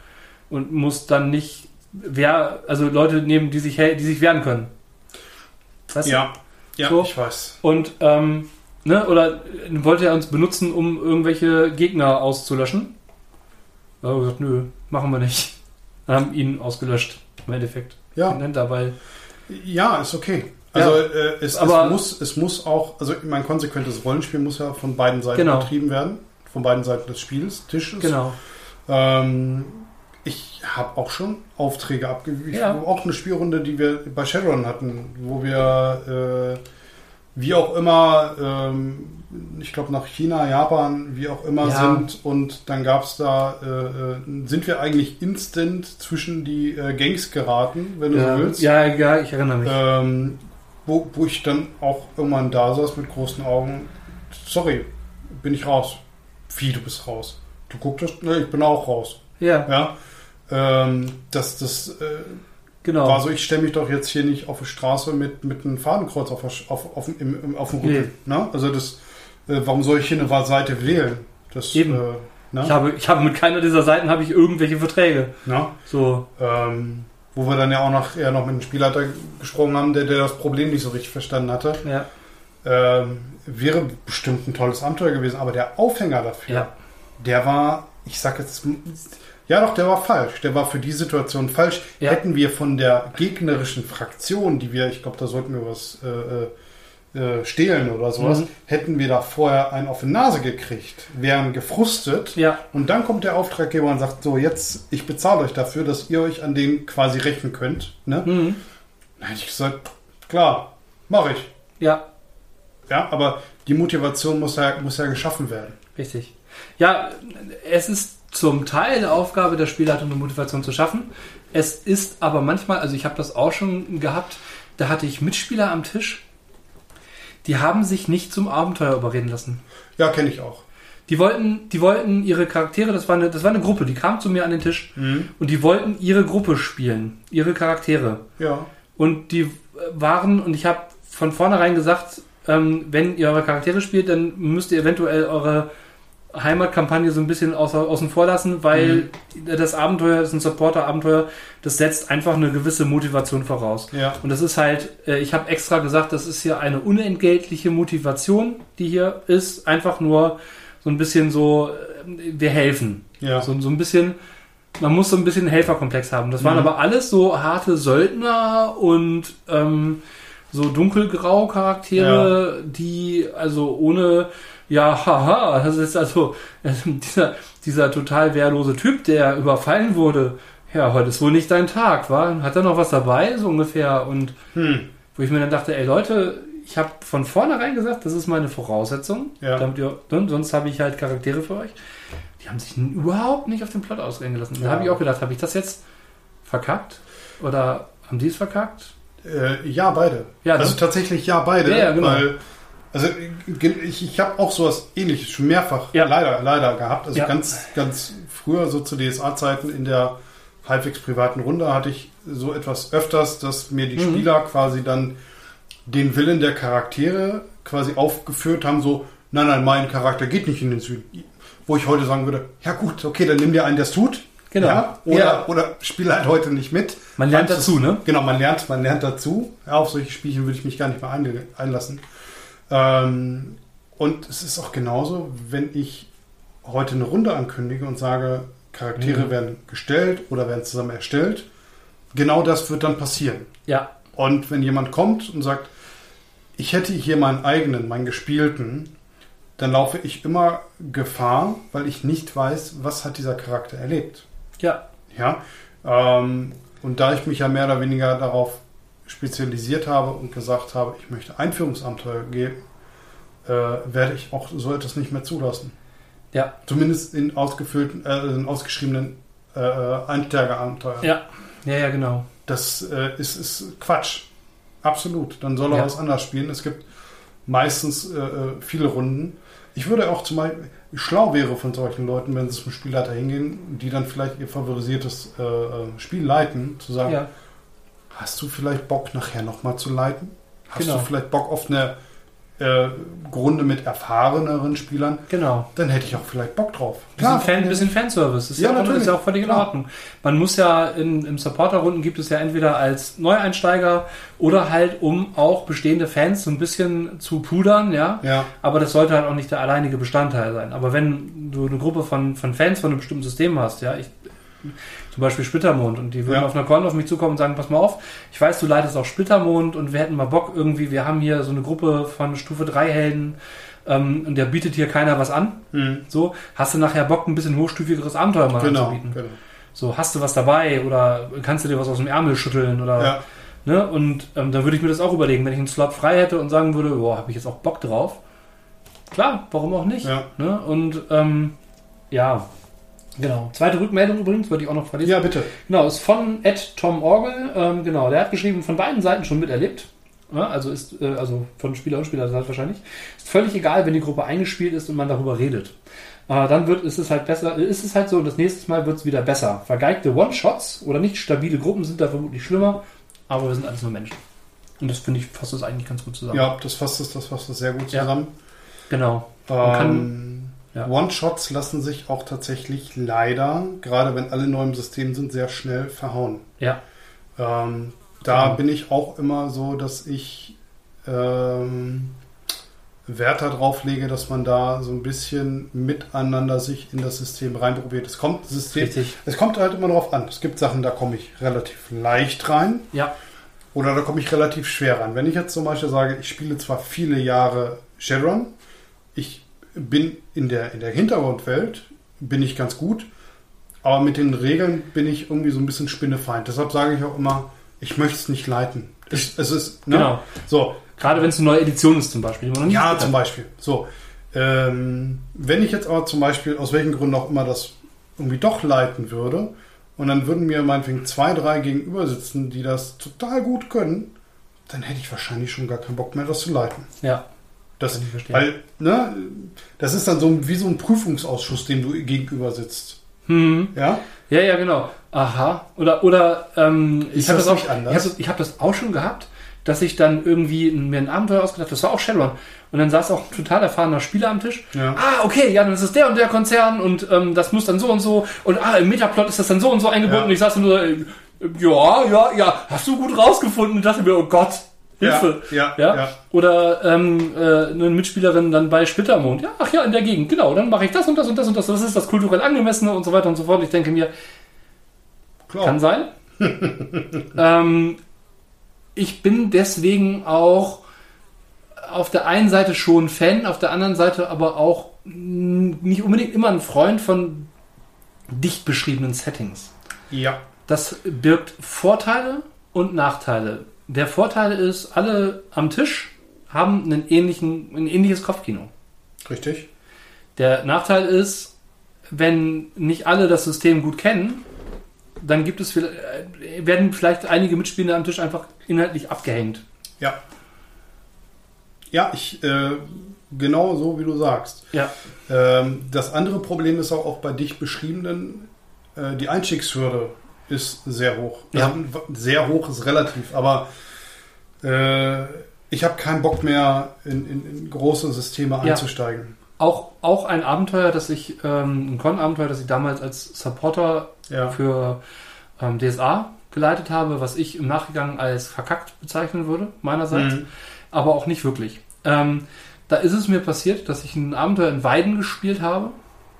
Und muss dann nicht wer, also Leute nehmen, die sich, die sich wehren können. Weißt du? Ja. Ja, So. ich weiß. Und, ähm, ne, oder äh, wollte er uns benutzen, um irgendwelche Gegner auszulöschen? Da haben wir gesagt, nö, machen wir nicht. Haben ihn ausgelöscht, im Endeffekt. Ja. Händler, weil, Ja, ist okay. Also äh, es, es, muss, es muss auch, also mein konsequentes Rollenspiel muss ja von beiden Seiten Genau. betrieben werden. Von beiden Seiten des Spiels, Tisches. genau. Ähm, ich habe auch schon Aufträge abgegeben. Ja. Auch eine Spielrunde, die wir bei Shadowrun hatten, wo wir äh, wie auch immer, ähm, ich glaube nach China, Japan, wie auch immer Ja. sind. Und dann gab es da, äh, äh, sind wir eigentlich instant zwischen die äh, Gangs geraten, wenn du Ja, so willst. ja, ja, ich erinnere mich. Ähm, wo, wo ich dann auch irgendwann da saß mit großen Augen. Sorry, bin ich raus. Wie, du bist raus? Du guckst, ne, ich bin auch raus. ja, Ja. Ähm, das das äh, genau. war so, ich stelle mich doch jetzt hier nicht auf die Straße mit, mit einem Fadenkreuz auf, auf, auf, dem- im, auf dem Rücken. Ne? Also das, äh, warum soll ich hier eine Seite wählen? Das, Eben. Äh, ne? Ich habe, ich habe mit keiner dieser Seiten habe ich irgendwelche Verträge. ne? So, Ähm, wo wir dann ja auch noch, eher noch mit einem Spielleiter gesprochen haben, der, der das Problem nicht so richtig verstanden hatte. ja, ähm, wäre bestimmt ein tolles Abenteuer gewesen, aber der Aufhänger dafür, ja, der war, ich sag jetzt, ja doch, der war falsch. Der war für die Situation falsch. Ja. Hätten wir von der gegnerischen Fraktion, die wir, ich glaube, da sollten wir was äh, äh, stehlen oder sowas, Mhm. hätten wir da vorher einen auf die Nase gekriegt, wären gefrustet ja, und dann kommt der Auftraggeber und sagt, so jetzt, ich bezahle euch dafür, dass ihr euch an den quasi rächen könnt. Ne? mhm. Dann hätte ich gesagt, klar, mache ich. ja, Ja, aber die Motivation muss ja, muss ja geschaffen werden. richtig. Ja, es ist zum Teil eine Aufgabe der Spielleitung, eine Motivation zu schaffen. Es ist aber manchmal, also ich habe das auch schon gehabt, da hatte ich Mitspieler am Tisch, die haben sich nicht zum Abenteuer überreden lassen. Ja, kenne ich auch. Die wollten, die wollten ihre Charaktere, das war eine, das war eine Gruppe, die kam zu mir an den Tisch und die wollten ihre Gruppe spielen, ihre Charaktere. Ja. Und die waren, und ich habe von vornherein gesagt, ähm, wenn ihr eure Charaktere spielt, dann müsst ihr eventuell eure Heimatkampagne so ein bisschen außer, außen vor lassen, weil das Abenteuer ist ein Supporter-Abenteuer, das setzt einfach eine gewisse Motivation voraus. Ja. Und das ist halt, äh, ich habe extra gesagt, das ist hier eine unentgeltliche Motivation, die hier ist, einfach nur so ein bisschen so, äh, wir helfen. Ja. So, so ein bisschen, man muss so ein bisschen Helferkomplex haben. Das waren Mhm. aber alles so harte Söldner und ähm, so dunkelgrau Charaktere, die also ohne, ja, haha, das ist also äh, dieser, dieser total wehrlose Typ, der überfallen wurde. Ja, heute ist wohl nicht dein Tag, war? Hat er noch was dabei, so ungefähr? Und Hm. wo ich mir dann dachte, ey Leute, ich habe von vornherein gesagt, das ist meine Voraussetzung. Ja. Damit ihr, und sonst habe ich halt Charaktere für euch. Die haben sich überhaupt nicht auf den Plot ausreden gelassen. Da Ja. habe ich auch gedacht, habe ich das jetzt verkackt? Oder haben die es verkackt? Äh, ja, beide. Ja, also ne? tatsächlich ja, beide. Ja, ja, genau. Weil, also ich, ich habe auch sowas ähnliches schon mehrfach Ja. leider, leider gehabt. Also Ja. ganz, ganz früher, so zu DSA-Zeiten in der halbwegs privaten Runde, hatte ich so etwas öfters, dass mir die Mhm. Spieler quasi dann den Willen der Charaktere quasi aufgeführt haben, so, nein, nein, mein Charakter geht nicht in den Süden. Wo ich heute sagen würde, ja gut, okay, dann nimm dir einen, der es tut. Genau. Ja, oder, Ja. oder spiel halt heute nicht mit. Man lernt Manches- dazu, ne? Genau, man lernt, man lernt dazu. Ja, auf solche Spielchen würde ich mich gar nicht mehr einlassen. Ähm, und es ist auch genauso, wenn ich heute eine Runde ankündige und sage, Charaktere Mhm. werden gestellt oder werden zusammen erstellt. Genau das wird dann passieren. Ja, Und wenn jemand kommt und sagt, ich hätte hier meinen eigenen, meinen gespielten, dann laufe ich immer Gefahr, weil ich nicht weiß, was hat dieser Charakter erlebt. ja, Ja, ähm, und da ich mich ja mehr oder weniger darauf spezialisiert habe und gesagt habe, ich möchte Einführungsabenteuer geben, äh, werde ich auch so etwas nicht mehr zulassen. ja, Zumindest in ausgefüllten, äh, in ausgeschriebenen äh, Einsteigerabenteuern. ja, ja, ja, genau. Das äh, ist, ist Quatsch. Absolut. Dann soll er Ja. was anderes spielen. Es gibt meistens äh, äh, viele Runden. Ich würde auch zum Beispiel, schlau wäre von solchen Leuten, wenn sie zum Spielleiter hingehen, die dann vielleicht ihr favorisiertes äh, äh, Spiel leiten, zu sagen, Ja, hast du vielleicht Bock nachher nochmal zu leiten? Hast Genau. du vielleicht Bock auf eine äh, Runde mit erfahreneren Spielern? genau. Dann hätte ich auch vielleicht Bock drauf. Bisschen, Fan, bisschen Fanservice. Ist Ja, ja, natürlich. ist ja auch völlig in. Ordnung. Man muss ja in, im Supporter-Runden gibt es ja entweder als Neueinsteiger oder halt, um auch bestehende Fans so ein bisschen zu pudern, ja. Ja, Aber das sollte halt auch nicht der alleinige Bestandteil sein. Aber wenn du eine Gruppe von, von Fans von einem bestimmten System hast, ja, ich, zum Beispiel Splittermond, und die würden Ja. auf einer Con auf mich zukommen und sagen, pass mal auf, ich weiß, du leitest auch Splittermond und wir hätten mal Bock irgendwie, wir haben hier so eine Gruppe von Stufe 3 Helden ähm, und der bietet hier keiner was an. hm. So, hast du nachher Bock, ein bisschen hochstufigeres Abenteuer mal genau. anzubieten? genau. So, hast du was dabei oder kannst du dir was aus dem Ärmel schütteln oder Ja, Ne? Und ähm, da würde ich mir das auch überlegen, wenn ich einen Slot frei hätte und sagen würde, boah, habe ich jetzt auch Bock drauf. Klar, warum auch nicht? ja. Ne? Und ähm, ja, genau. Zweite Rückmeldung übrigens, wollte ich auch noch verlesen. ja, bitte. Genau, ist von Ed Tom Orgel. Ähm, genau, der hat geschrieben, von beiden Seiten schon miterlebt. Ja, also ist, äh, also von Spieler und Spielerseite wahrscheinlich. Ist völlig egal, wenn die Gruppe eingespielt ist und man darüber redet. Äh, dann wird, ist es halt besser, ist es halt so und das nächste Mal wird es wieder besser. Vergeigte One-Shots oder nicht stabile Gruppen sind da vermutlich schlimmer, aber wir sind alles nur Menschen. Und das finde ich fasst das eigentlich ganz gut zusammen. Ja, das fasst es, das fasst es sehr gut Ja. zusammen. Genau. Man kann- Ähm, ja. One-Shots lassen sich auch tatsächlich leider, gerade wenn alle neu im System sind, sehr schnell verhauen. Ja. Ähm, da Genau. bin ich auch immer so, dass ich ähm, Wert darauf lege, dass man da so ein bisschen miteinander sich in das System reinprobiert. Es kommt System, Richtig. es kommt halt immer darauf an. Es gibt Sachen, da komme ich relativ leicht rein Ja. oder da komme ich relativ schwer rein. Wenn ich jetzt zum Beispiel sage, ich spiele zwar viele Jahre Shadowrun, ich bin in der, in der Hintergrundwelt, bin ich ganz gut, aber mit den Regeln bin ich irgendwie so ein bisschen Spinnefeind. Deshalb sage ich auch immer, ich möchte es nicht leiten. Es, es ist, ne? Genau. So, Gerade wenn es eine neue Edition ist zum Beispiel. noch ja, zum. Beispiel. So. Ähm, wenn ich jetzt aber zum Beispiel, aus welchen Gründen auch immer, das irgendwie doch leiten würde, und dann würden mir meinetwegen zwei, drei gegenüber sitzen, die das total gut können, dann hätte ich wahrscheinlich schon gar keinen Bock mehr, das zu leiten. Ja. Das, weil, ne, das ist dann so wie so ein Prüfungsausschuss, dem du gegenüber sitzt. Hm. Ja? Ja, ja, genau. Aha. Oder, oder ähm, ich habe das auch, anders? ich hab das, auch schon gehabt, dass ich dann irgendwie mir ein Abenteuer ausgedacht habe. Das war auch Shadowrun. Und dann saß auch ein total erfahrener Spieler am Tisch. Ja. Ah, okay, ja, dann ist es der und der Konzern und ähm, das muss dann so und so. Und ah, im Metaplot ist das dann so und so eingebunden. Ja. Und ich saß nur, äh, ja, ja, ja, hast du gut rausgefunden. Und dachte mir, oh Gott, Hilfe. Ja, Ja? ja. Oder ähm, äh, eine Mitspielerin dann bei Splittermond. Ja, ach ja, in der Gegend, genau. Dann mache ich das und das und das und das. Das ist das kulturell angemessene und so weiter und so fort. Ich denke mir, Klar. kann sein. ähm, ich bin deswegen auch auf der einen Seite schon Fan, auf der anderen Seite aber auch nicht unbedingt immer ein Freund von dicht beschriebenen Settings. ja. Das birgt Vorteile und Nachteile. Der Vorteil ist, alle am Tisch haben einen ähnlichen, ein ähnliches Kopfkino. Richtig. Der Nachteil ist, wenn nicht alle das System gut kennen, dann gibt es vielleicht- äh, werden vielleicht einige Mitspieler am Tisch einfach inhaltlich abgehängt. Ja. Ja, ich, äh, genau so wie du sagst. Ja, Ähm, das andere Problem ist auch, auch bei dich beschriebenen, äh, die Einstiegshürde ist sehr hoch. Ja. Also, sehr hoch ist relativ, aber äh, ich habe keinen Bock mehr in, in, in große Systeme Ja. einzusteigen. auch, auch ein Abenteuer, das ich, ähm, ein Con-Abenteuer, das ich damals als Supporter Ja. für ähm, DSA geleitet habe, was ich im Nachgang als verkackt bezeichnen würde, meinerseits, Mhm. aber auch nicht wirklich. Ähm, da ist es mir passiert, dass ich ein Abenteuer in Weiden gespielt habe,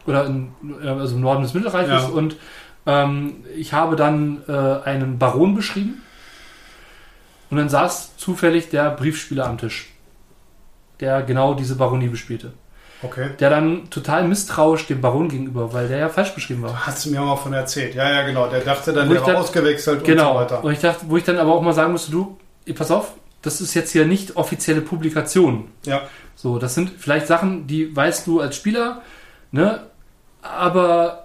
oder in, äh, also im Norden des Mittelreiches, Ja. und ähm, ich habe dann äh, einen Baron beschrieben, und dann saß zufällig der Briefspieler am Tisch, der genau diese Baronie bespielte. Okay. Der dann total misstrauisch dem Baron gegenüber, weil der ja falsch beschrieben war. Hast du mir mal von erzählt. Ja, ja, genau. Der dachte dann, Wo der war dann- ausgewechselt Genau. und so weiter. Und ich dachte, wo ich dann aber auch mal sagen musste, du, pass auf, das ist jetzt hier nicht offizielle Publikation. Ja. So, das sind vielleicht Sachen, die weißt du als Spieler, ne, aber,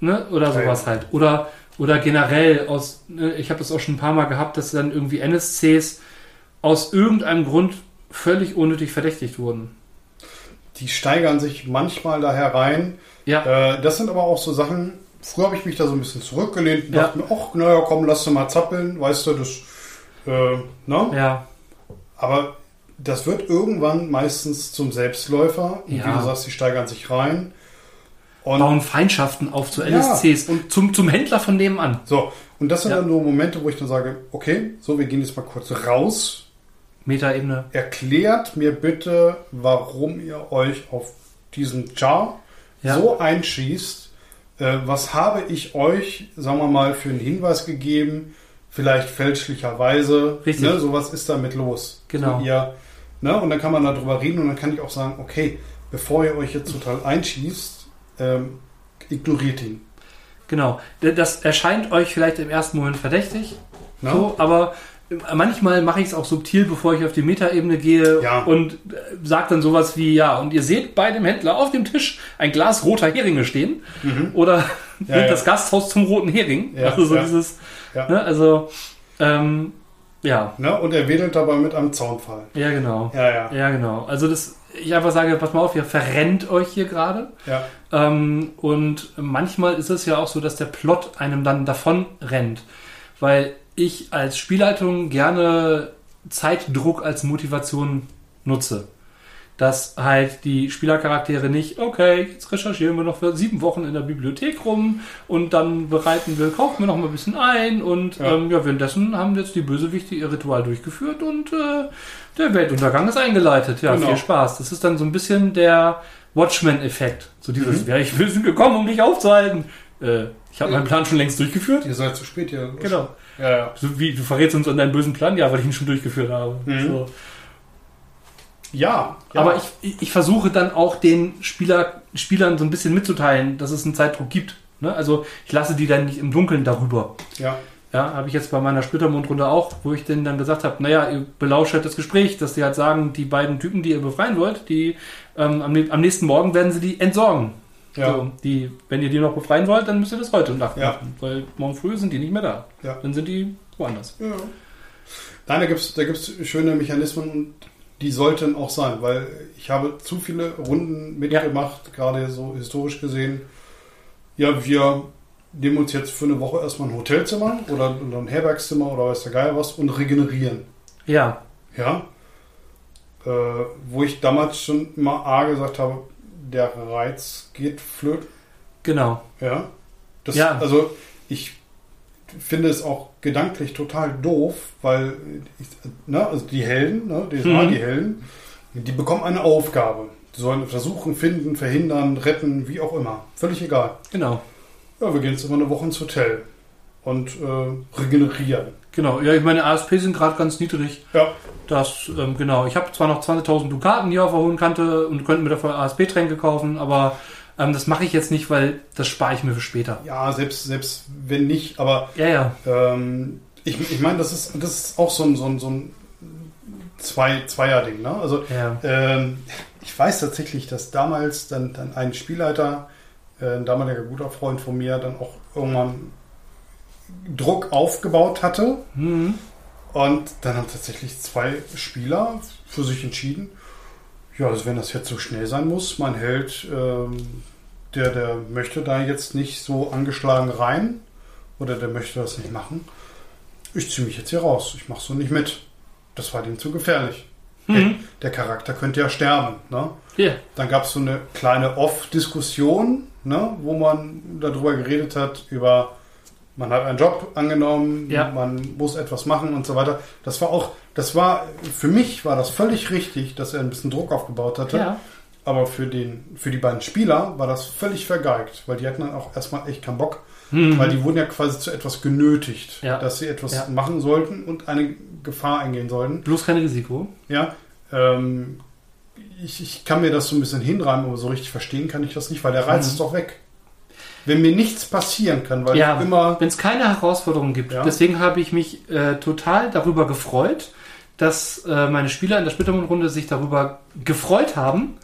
ne, oder Ja, sowas ja. halt. Oder, oder generell aus, ne, ich habe das auch schon ein paar Mal gehabt, dass dann irgendwie NSCs aus irgendeinem Grund völlig unnötig verdächtigt wurden. Die steigern sich manchmal da herein. Ja, Äh, das sind aber auch so Sachen, früher habe ich mich da so ein bisschen zurückgelehnt und Ja. dachte mir, ach, naja, komm, lass du mal zappeln, weißt du, das, äh, ne? ja, Aber das wird irgendwann meistens zum Selbstläufer. Und Ja. wie du sagst, die steigern sich rein. Und bauen Feindschaften auf zu Ja, NSCs und- zum, zum Händler von nebenan. so, und das sind Ja. dann so Momente, wo ich dann sage, okay, so, wir gehen jetzt mal kurz raus. Metaebene. Erklärt mir bitte, warum ihr euch auf diesen Jar Ja. so einschießt. Äh, was habe ich euch, sagen wir mal, für einen Hinweis gegeben? Vielleicht fälschlicherweise. Richtig. Ne, sowas ist damit los. Genau. So, ihr, ne, und dann kann man darüber reden und dann kann ich auch sagen, okay, bevor ihr euch jetzt total einschießt, ähm, ignoriert ihn. Genau. Das erscheint euch vielleicht im ersten Moment verdächtig, Ne? so, aber manchmal mache ich es auch subtil, bevor ich auf die Metaebene gehe Ja. und sage dann sowas wie, ja, und ihr seht bei dem Händler auf dem Tisch ein Glas roter Heringe stehen oder Ja, ja. das Gasthaus zum roten Hering. Ja, also so dieses, ne, also, ähm, ja, Ne? Und er wedelt dabei mit einem Zaunfall. ja, genau. Ja, ja. Ja, genau. Also das, ich einfach sage, pass mal auf, ihr verrennt euch hier gerade. ja. Ähm, und manchmal ist es ja auch so, dass der Plot einem dann davon rennt. Weil ich als Spielleitung gerne Zeitdruck als Motivation nutze. Dass halt die Spielercharaktere nicht, okay, jetzt recherchieren wir noch für sieben Wochen in der Bibliothek rum und dann bereiten wir, kaufen wir noch mal ein bisschen ein und Ja. ähm, ja währenddessen haben jetzt die Bösewichte ihr Ritual durchgeführt und äh, der Weltuntergang ist eingeleitet. Ja, Genau. viel Spaß. Das ist dann so ein bisschen der Watchmen-Effekt. So dieses, Mhm. ja, ich sind gekommen, um dich aufzuhalten. Äh, ich habe meinen Plan schon längst durchgeführt. Ihr seid zu spät hier. Genau. Ja, ja. So wie, du verrätst uns an deinen bösen Plan? Ja, weil ich ihn schon durchgeführt habe. Mhm. So. Ja, ja. Aber ich, ich, ich versuche dann auch den Spieler, Spielern so ein bisschen mitzuteilen, dass es einen Zeitdruck gibt. Ne? Also ich lasse die dann nicht im Dunkeln darüber. Ja, Ja, habe ich jetzt bei meiner Splittermondrunde auch, wo ich denen dann gesagt habe, naja, ihr belauscht halt das Gespräch, dass die halt sagen, die beiden Typen, die ihr befreien wollt, die ähm, am, am nächsten Morgen werden sie die entsorgen. ja. So, die, wenn ihr die noch befreien wollt, dann müsst ihr das heute Nacht Ja. machen, weil morgen früh sind die nicht mehr da. Ja. Dann sind die woanders. Ja. Nein, da gibt es da gibt's schöne Mechanismen und die sollten auch sein, weil ich habe zu viele Runden mitgemacht, gerade so historisch gesehen. Ja, wir nehmen uns jetzt für eine Woche erstmal ein Hotelzimmer oder, oder ein Herbergszimmer oder weiß der Geier was und regenerieren. Ja, Ja. Äh, wo ich damals schon mal A gesagt habe, der Reiz geht flöten. genau. Ja. Das, Ja. Also ich finde es auch gedanklich total doof, weil ich, ne, also die Helden, ne, die, Mhm. die Helden, die bekommen eine Aufgabe. Die sollen versuchen, finden, verhindern, retten, wie auch immer. Völlig egal. Genau. Ja, wir gehen jetzt immer eine Woche ins Hotel und äh, regenerieren. Genau. Ja, ich meine, ASP sind gerade ganz niedrig. Ja, Das, ähm, genau. Ich habe zwar noch 20.000 Dukaten hier auf der hohen Kante und könnte mir dafür ASP-Tränke kaufen, aber ähm, das mache ich jetzt nicht, weil das spare ich mir für später. ja, selbst, selbst wenn nicht, aber Ja, ja. Ähm, Ich, ich meine, das ist, das ist auch so ein, so ein, so ein Zwei, Zweier-Ding. Ne? Also Ja. ähm, ich weiß tatsächlich, dass damals dann, dann ein Spielleiter, ein damaliger guter Freund von mir, dann auch irgendwann Druck aufgebaut hatte. Mhm. Und dann haben tatsächlich zwei Spieler für sich entschieden, ja, also wenn das jetzt so schnell sein muss, mein Held, ähm, der, der möchte da jetzt nicht so angeschlagen rein oder der möchte das nicht machen. Ich ziehe mich jetzt hier raus, ich mache so nicht mit. Das war dem zu gefährlich. Mhm. Der Charakter könnte ja sterben. Ne? Ja. Dann gab es so eine kleine Off-Diskussion, ne, wo man darüber geredet hat, über man hat einen Job angenommen, Ja. man muss etwas machen und so weiter. Das war auch, das war, für mich war das völlig richtig, dass er ein bisschen Druck aufgebaut hatte. Ja. Aber für, den, für die beiden Spieler war das völlig vergeigt, weil die hatten dann auch erstmal echt keinen Bock, Mhm. weil die wurden ja quasi zu etwas genötigt, Ja. dass sie etwas machen sollten und eine Gefahr eingehen sollten. Bloß kein Risiko. Ja, ähm, ich, ich kann mir das so ein bisschen hinreimen, aber so richtig verstehen kann ich das nicht, weil der Reiz Mhm. ist doch weg. Wenn mir nichts passieren kann, weil Ja, ich immer. wenn es keine Herausforderungen gibt. Ja. Deswegen habe ich mich äh, total darüber gefreut, dass äh, meine Spieler in der Splittermund-Runde sich darüber gefreut haben,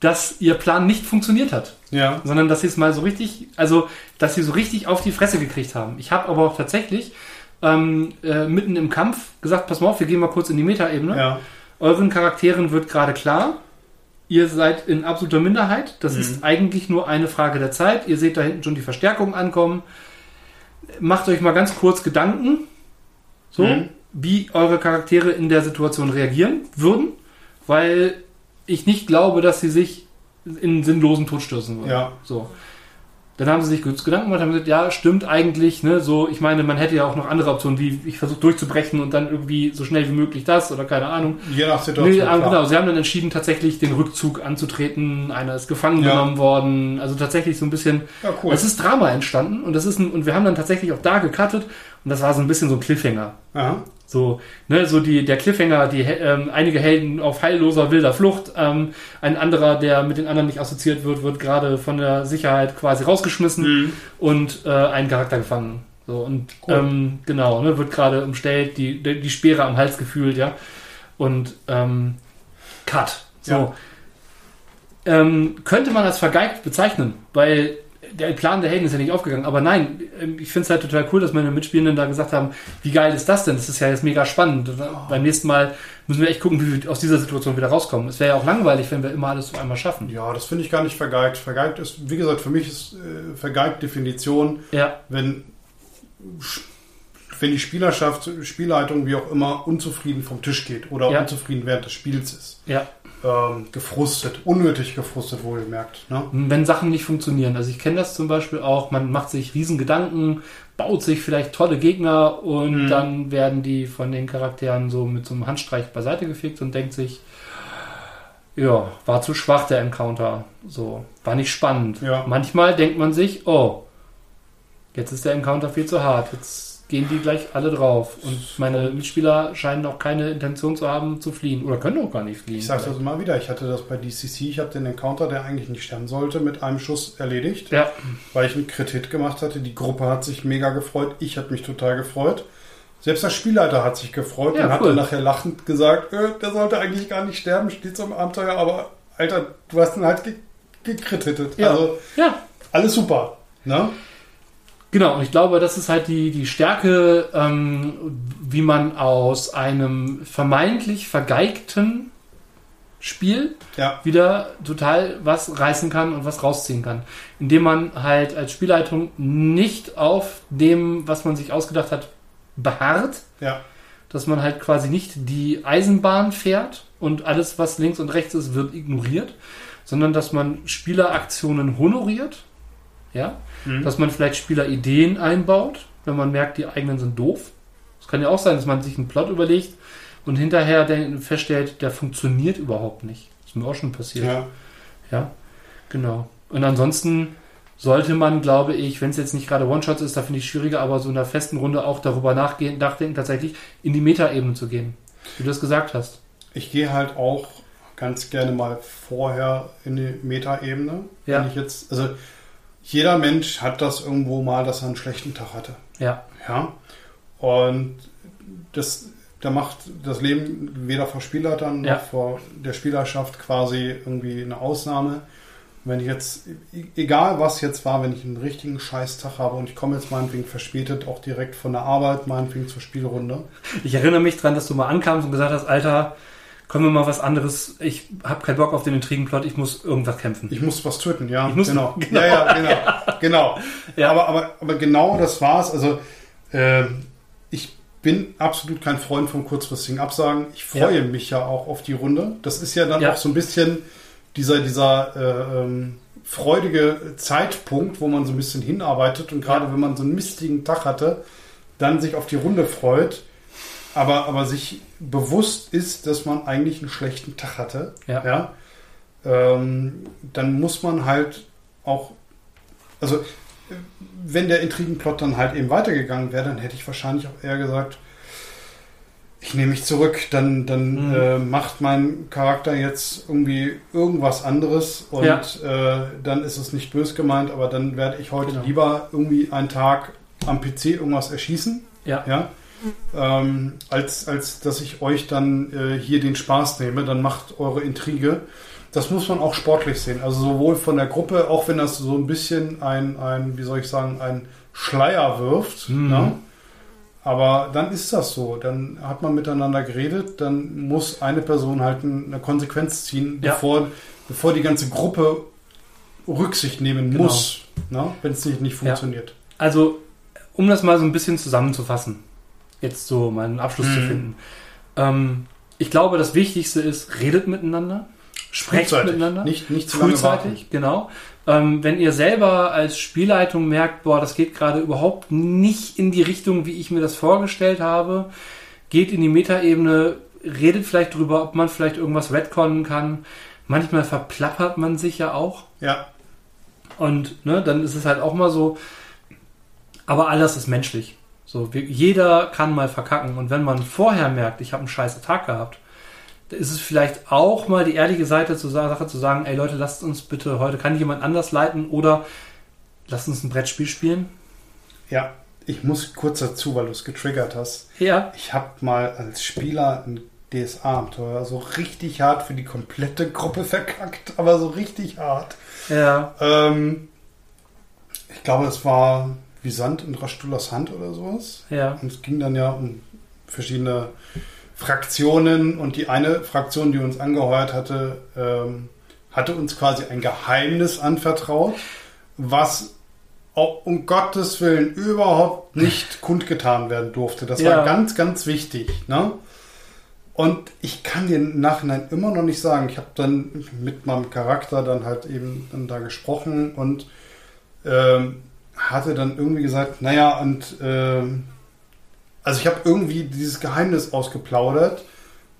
dass ihr Plan nicht funktioniert hat. Ja, sondern dass sie es mal so richtig, also dass sie so richtig auf die Fresse gekriegt haben. Ich habe aber auch tatsächlich ähm, äh, mitten im Kampf gesagt, pass mal auf, wir gehen mal kurz in die Metaebene. ja, Euren Charakteren wird gerade klar, ihr seid in absoluter Minderheit. Das Mhm. ist eigentlich nur eine Frage der Zeit. Ihr seht da hinten schon die Verstärkung ankommen. Macht euch mal ganz kurz Gedanken, so, Mhm. wie eure Charaktere in der Situation reagieren würden, weil ich nicht glaube, dass sie sich in sinnlosen Tod stürzen würden. Ja. So. Dann haben sie sich kurz Gedanken gemacht und haben gesagt, ja, stimmt eigentlich, ne, so, ich meine, man hätte ja auch noch andere Optionen, wie ich versuche durchzubrechen und dann irgendwie so schnell wie möglich das oder keine Ahnung. je nach Situation. Nee, klar. genau, sie haben dann entschieden, tatsächlich den Rückzug anzutreten. Einer ist gefangen Ja. genommen worden. Also tatsächlich so ein bisschen. Ja, cool. Es ist Drama entstanden und das ist ein, und wir haben dann tatsächlich auch da gecuttet und das war so ein bisschen so ein Cliffhanger. Aha. So, ne, so die, der Cliffhanger, die ähm, einige Helden auf heilloser wilder Flucht, ähm, ein anderer, der mit den anderen nicht assoziiert wird, wird gerade von der Sicherheit quasi rausgeschmissen Mhm. und äh, ein Charakter gefangen. So, und Cool. ähm, genau, ne, wird gerade umstellt, die, die, die Speere am Hals gefühlt, ja. Und ähm, Cut. So. Ja. Ähm, könnte man als vergeigt bezeichnen, weil der Plan der Helden ist ja nicht aufgegangen. Aber nein, ähm, ich finde es halt total cool, dass meine Mitspielenden da gesagt haben, wie geil ist das denn? Das ist ja jetzt mega spannend. Äh, Beim nächsten Mal müssen wir echt gucken, wie wir aus dieser Situation wieder rauskommen. Es wäre ja auch langweilig, wenn wir immer alles auf einmal schaffen. Ja, das finde ich gar nicht vergeigt. Vergeigt ist, wie gesagt, für mich ist äh, vergeigt Definition, Ja, wenn, wenn die Spielerschaft, Spielleitung, wie auch immer, unzufrieden vom Tisch geht oder Ja. unzufrieden während des Spiels ist. ja. Ähm, gefrustet, unnötig gefrustet, wohlgemerkt. Ne? Wenn Sachen nicht funktionieren. Also ich kenne das zum Beispiel auch, man macht sich riesen Gedanken, baut sich vielleicht tolle Gegner und Mhm. dann werden die von den Charakteren so mit so einem Handstreich beiseite gefegt und denkt sich, ja, war zu schwach der Encounter. So, war nicht spannend. Ja. Manchmal denkt man sich, oh, jetzt ist der Encounter viel zu hart. Jetzt gehen die gleich alle drauf. Und meine Mitspieler scheinen auch keine Intention zu haben, zu fliehen. Oder können auch gar nicht fliehen. Ich sage das immer wieder, ich hatte das bei DCC, ich habe den Encounter, der eigentlich nicht sterben sollte, mit einem Schuss erledigt, Ja, weil ich einen Crit-Hit gemacht hatte. Die Gruppe hat sich mega gefreut, ich habe mich total gefreut. Selbst der Spielleiter hat sich gefreut Ja, und hat cool. dann nachher lachend gesagt, äh, der sollte eigentlich gar nicht sterben, steht so im Abenteuer, aber Alter, du hast ihn halt ge gekrit-hittet. Ja. Also ja. alles super. Ne? Genau, und ich glaube, das ist halt die, die Stärke, ähm, wie man aus einem vermeintlich vergeigten Spiel Ja, wieder total was reißen kann und was rausziehen kann. Indem man halt als Spielleitung nicht auf dem, was man sich ausgedacht hat, beharrt, ja, dass man halt quasi nicht die Eisenbahn fährt und alles, was links und rechts ist, wird ignoriert, sondern dass man Spieleraktionen honoriert, ja, Mhm. dass man vielleicht Spielerideen einbaut, wenn man merkt, die eigenen sind doof. Es kann ja auch sein, dass man sich einen Plot überlegt und hinterher feststellt, der funktioniert überhaupt nicht. Das ist mir auch schon passiert. ja. Ja, genau. Und ansonsten sollte man, glaube ich, wenn es jetzt nicht gerade One-Shots ist, da finde ich schwieriger, aber so in einer festen Runde auch darüber nachgehen, nachdenken, tatsächlich in die Metaebene zu gehen. Wie du das gesagt hast. Ich gehe halt auch ganz gerne mal vorher in die Metaebene. Ja. Wenn ich jetzt, also jeder Mensch hat das irgendwo mal, dass er einen schlechten Tag hatte. Ja. Ja. Und das, da macht das Leben weder vor Spielleitern Ja. noch vor der Spielerschaft quasi irgendwie eine Ausnahme. Wenn ich jetzt, e- egal was jetzt war, wenn ich einen richtigen Scheißtag habe und ich komme jetzt meinetwegen verspätet auch direkt von der Arbeit, meinetwegen zur Spielrunde. Ich erinnere mich dran, dass du mal ankamst und gesagt hast, Alter, können wir mal was anderes, ich habe keinen Bock auf den Intrigenplot, ich muss irgendwas kämpfen. Ich muss was töten, ja. Ich muss- genau. genau. Ja, ja, genau. genau. Ja. Aber, aber, aber genau das war's. Also ähm, ich bin absolut kein Freund vom kurzfristigen Absagen. Ich freue Ja. mich ja auch auf die Runde. Das ist ja dann Ja. auch so ein bisschen dieser, dieser äh, ähm, freudige Zeitpunkt, wo man so ein bisschen hinarbeitet und gerade Ja. wenn man so einen mistigen Tag hatte, dann sich auf die Runde freut, aber, aber sich bewusst ist, dass man eigentlich einen schlechten Tag hatte. Ja. Ja? Ähm, dann muss man halt auch, also wenn der Intrigenplot dann halt eben weitergegangen wäre, dann hätte ich wahrscheinlich auch eher gesagt, ich nehme mich zurück, dann, dann Mhm. äh, macht mein Charakter jetzt irgendwie irgendwas anderes und Ja. äh, dann ist es nicht bös gemeint, aber dann werde ich heute Genau. lieber irgendwie einen Tag am PC irgendwas erschießen, Ja. ja, ähm, als, als dass ich euch dann äh, hier den Spaß nehme, dann macht eure Intrige. Das muss man auch sportlich sehen. Also sowohl von der Gruppe, auch wenn das so ein bisschen ein, ein wie soll ich sagen, ein Schleier wirft. Mhm. Ne? Aber dann ist das so. Dann hat man miteinander geredet, dann muss eine Person halt eine Konsequenz ziehen, Ja. bevor, bevor die ganze Gruppe Rücksicht nehmen Genau. muss, ne? wenn es nicht, nicht funktioniert. Also, um das mal so ein bisschen zusammenzufassen, jetzt so meinen Abschluss zu Mhm. finden. Ähm, ich glaube, das Wichtigste ist, redet miteinander, sprecht miteinander. Nicht, nicht zu. Frühzeitig, genau. Ähm, wenn ihr selber als Spielleitung merkt, boah, das geht gerade überhaupt nicht in die Richtung, wie ich mir das vorgestellt habe, geht in die Metaebene, redet vielleicht drüber, ob man vielleicht irgendwas retconnen kann. Manchmal verplappert man sich ja auch. Ja, Und ne, dann ist es halt auch mal so, aber alles ist menschlich. So, wir, jeder kann mal verkacken. Und wenn man vorher merkt, ich habe einen scheiße Tag gehabt, dann ist es vielleicht auch mal die ehrliche Seite zur Sache zu sagen, ey Leute, lasst uns bitte, heute kann jemand anders leiten oder lasst uns ein Brettspiel spielen. Ja, ich muss kurz dazu, weil du es getriggert hast. Ja. Ich habe mal als Spieler ein DSA-Abenteuer so richtig hart für die komplette Gruppe verkackt, aber so richtig hart. Ja. Ähm, ich glaube, es war wie Sand in Rastulas Hand oder sowas. Ja. Und es ging dann ja um verschiedene Fraktionen und die eine Fraktion, die uns angeheuert hatte, ähm, hatte uns quasi ein Geheimnis anvertraut, was um Gottes Willen überhaupt nicht kundgetan werden durfte. Das Ja. war ganz, ganz wichtig. Ne? Und ich kann dir im Nachhinein immer noch nicht sagen. Ich habe dann mit meinem Charakter dann halt eben dann da gesprochen und ähm, hatte dann irgendwie gesagt, naja, und ähm, also ich habe irgendwie dieses Geheimnis ausgeplaudert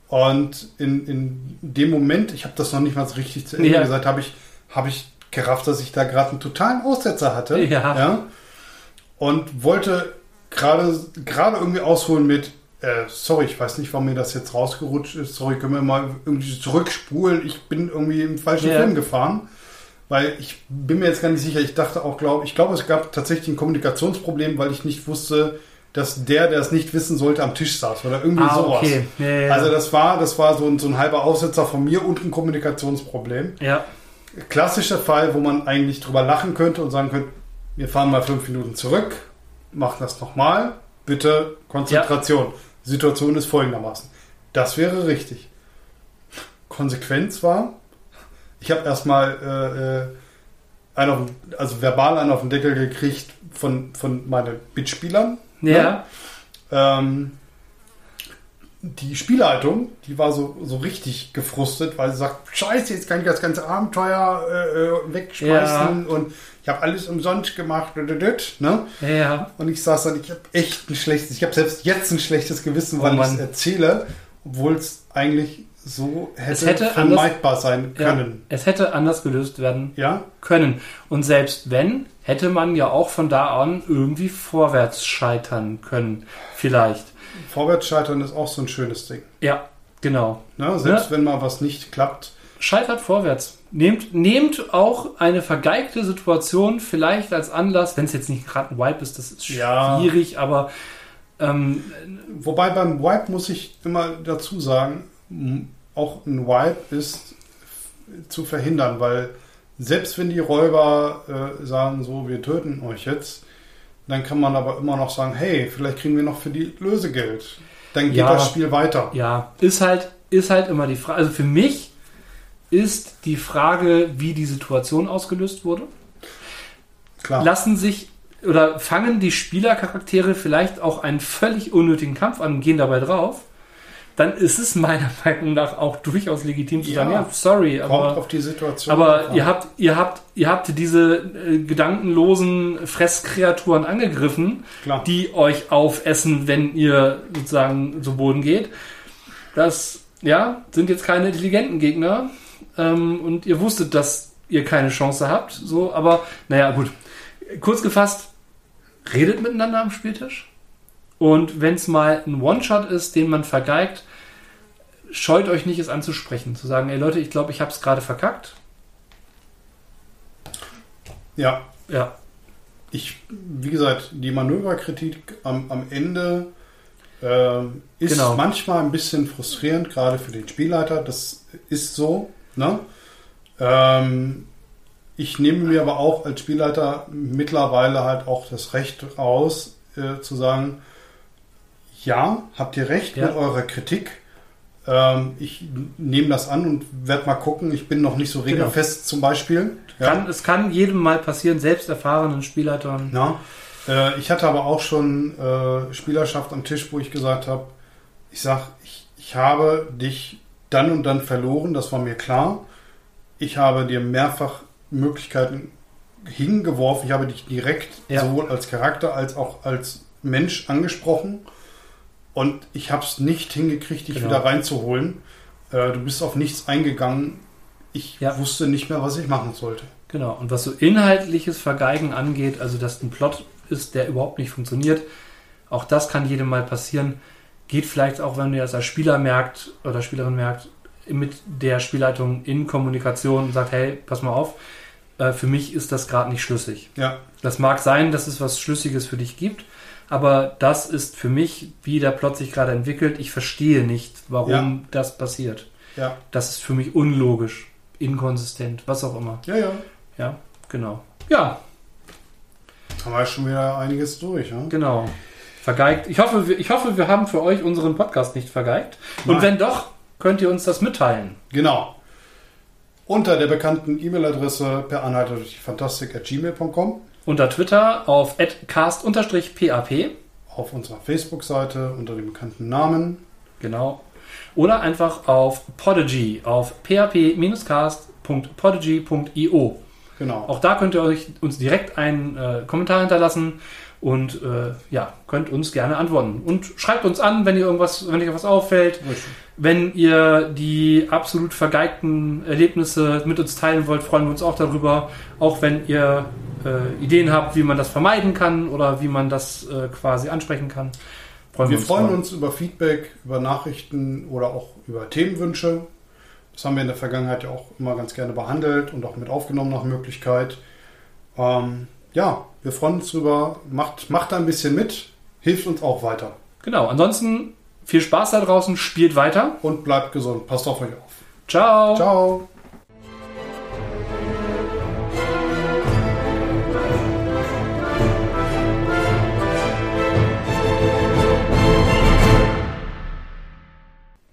und in, in dem Moment, ich habe das noch nicht mal so richtig zu Ende Ja. gesagt, habe ich, habe ich gerafft, dass ich da gerade einen totalen Aussetzer hatte. Ja. Und wollte gerade gerade irgendwie ausholen mit, äh, sorry, ich weiß nicht, warum mir das jetzt rausgerutscht ist. Sorry, können wir mal irgendwie zurückspulen. Ich bin irgendwie im falschen Ja. Film gefahren. Weil ich bin mir jetzt gar nicht sicher. Ich dachte auch, glaube ich, glaube, es gab tatsächlich ein Kommunikationsproblem, weil ich nicht wusste, dass der, der es nicht wissen sollte, am Tisch saß oder irgendwie Ah, sowas. okay. Ja, ja, ja. Also das war, das war so ein, so ein halber Aussetzer von mir und ein Kommunikationsproblem. ja. Klassischer Fall, wo man eigentlich drüber lachen könnte und sagen könnte, wir fahren mal fünf Minuten zurück, machen das nochmal, bitte Konzentration. Die Situation ist folgendermaßen. Das wäre richtig. Konsequenz war, ich habe erstmal äh, äh, einen auf, also verbal einen auf den Deckel gekriegt von, von meinen Mitspielern. Ja. Ähm, die Spielleitung, die war so, so richtig gefrustet, weil sie sagt, scheiße, jetzt kann ich das ganze Abenteuer äh, äh, wegschmeißen und ich habe alles umsonst gemacht. Ne? Ja. ja. Und ich saß dann, ich habe echt ein schlechtes, ich habe selbst jetzt ein schlechtes Gewissen, Oh weil ich es erzähle, obwohl es eigentlich so hätte, Es hätte vermeidbar sein Ja. können. Es hätte anders gelöst werden Ja? können. Und selbst wenn, hätte man ja auch von da an irgendwie vorwärts scheitern können. Vielleicht. Vorwärtsscheitern ist auch so ein schönes Ding. Ja, genau. Ne? Selbst Ja. wenn mal was nicht klappt, Scheitert vorwärts. Nehmt, nehmt auch eine vergeigte Situation vielleicht als Anlass, wenn es jetzt nicht gerade ein Wipe ist, das ist Ja. schwierig, aber Ähm, Wobei beim Wipe muss ich immer dazu sagen, auch ein Wipe ist zu verhindern, weil selbst wenn die Räuber äh, sagen, so, wir töten euch jetzt, dann kann man aber immer noch sagen, hey, vielleicht kriegen wir noch für die Lösegeld. Dann geht Ja. das Spiel weiter. ja, ist halt, ist halt immer die Frage. Also für mich ist die Frage, wie die Situation ausgelöst wurde. Klar. Lassen sich oder fangen die Spielercharaktere vielleicht auch einen völlig unnötigen Kampf an und gehen dabei drauf, dann ist es meiner Meinung nach auch durchaus legitim zu Ja. sagen, ja, sorry, aber auf die Situation. Aber ihr habt, ihr habt, ihr habt diese äh, gedankenlosen Fresskreaturen angegriffen, Klar. die euch aufessen, wenn ihr sozusagen zu Boden geht. Das, ja, sind jetzt keine intelligenten Gegner. Ähm, und ihr wusstet, dass ihr keine Chance habt. So, aber naja, gut. Kurz gefasst, redet miteinander am Spieltisch. Und wenn es mal ein One-Shot ist, den man vergeigt, scheut euch nicht, es anzusprechen. Zu sagen, ey Leute, ich glaube, ich habe es gerade verkackt. Ja, Ja, ich, wie gesagt, die Manöverkritik am, am Ende ähm, ist Genau. manchmal ein bisschen frustrierend, gerade für den Spielleiter. Das ist so. Ne? Ähm, ich nehme mir aber auch als Spielleiter mittlerweile halt auch das Recht raus, äh, zu sagen, ja, habt ihr recht Ja. mit eurer Kritik. Ähm, ich nehme das an und werde mal gucken. Ich bin noch nicht so regelfest zum Beispiel. Ja. kann, es kann jedem mal passieren, selbst erfahrenen Spielleitern. Ja. Äh, ich hatte aber auch schon äh, Spielerschaft am Tisch, wo ich gesagt habe, ich sag, ich, ich habe dich dann und dann verloren, das war mir klar. Ich habe dir mehrfach Möglichkeiten hingeworfen. Ich habe dich direkt Ja. sowohl als Charakter als auch als Mensch angesprochen. Und ich habe es nicht hingekriegt, dich Genau. wieder reinzuholen. Äh, du bist auf nichts eingegangen. Ich Ja. wusste nicht mehr, was ich machen sollte. Genau. Und was so inhaltliches Vergeigen angeht, also dass ein Plot ist, der überhaupt nicht funktioniert, auch das kann jedem mal passieren. Geht vielleicht auch, wenn ihr das als Spieler merkt oder Spielerin merkt, mit der Spielleitung in Kommunikation und sagt, hey, pass mal auf, äh, für mich ist das gerade nicht schlüssig. Ja, Das mag sein, dass es was Schlüssiges für dich gibt, aber das ist für mich, wie der Plot sich gerade entwickelt. Ich verstehe nicht, warum Ja. das passiert. ja, Das ist für mich unlogisch, inkonsistent, was auch immer. ja, ja. Ja, genau. Ja, Haben wir schon wieder einiges durch. Ja? genau. Vergeigt. Ich hoffe, wir, ich hoffe, wir haben für euch unseren Podcast nicht vergeigt. Und Nein. wenn doch, könnt ihr uns das mitteilen. Genau. Unter der bekannten E-Mail-Adresse per Anhalter durch die Fantastik.gmail.com, Unter Twitter auf cast-pap. auf unserer Facebook-Seite unter dem bekannten Namen. Genau. Oder einfach auf Podigy auf php-cast.podigy.io. Genau. Auch da könnt ihr euch uns direkt einen äh, Kommentar hinterlassen und äh, ja, könnt uns gerne antworten. Und schreibt uns an, wenn ihr irgendwas, wenn euch irgendwas auffällt, Richtig. Wenn ihr die absolut vergeigten Erlebnisse mit uns teilen wollt, freuen wir uns auch darüber. Auch wenn ihr äh, Ideen habt, wie man das vermeiden kann oder wie man das äh, quasi ansprechen kann. Freuen Wir freuen drauf. uns über Feedback, über Nachrichten oder auch über Themenwünsche. Das haben wir in der Vergangenheit ja auch immer ganz gerne behandelt und auch mit aufgenommen nach Möglichkeit. Ähm, ja, wir freuen uns drüber. Macht, macht da ein bisschen mit, hilft uns auch weiter. Genau. Ansonsten viel Spaß da draußen, spielt weiter. Und bleibt gesund. Passt auf euch auf. Ciao. Ciao.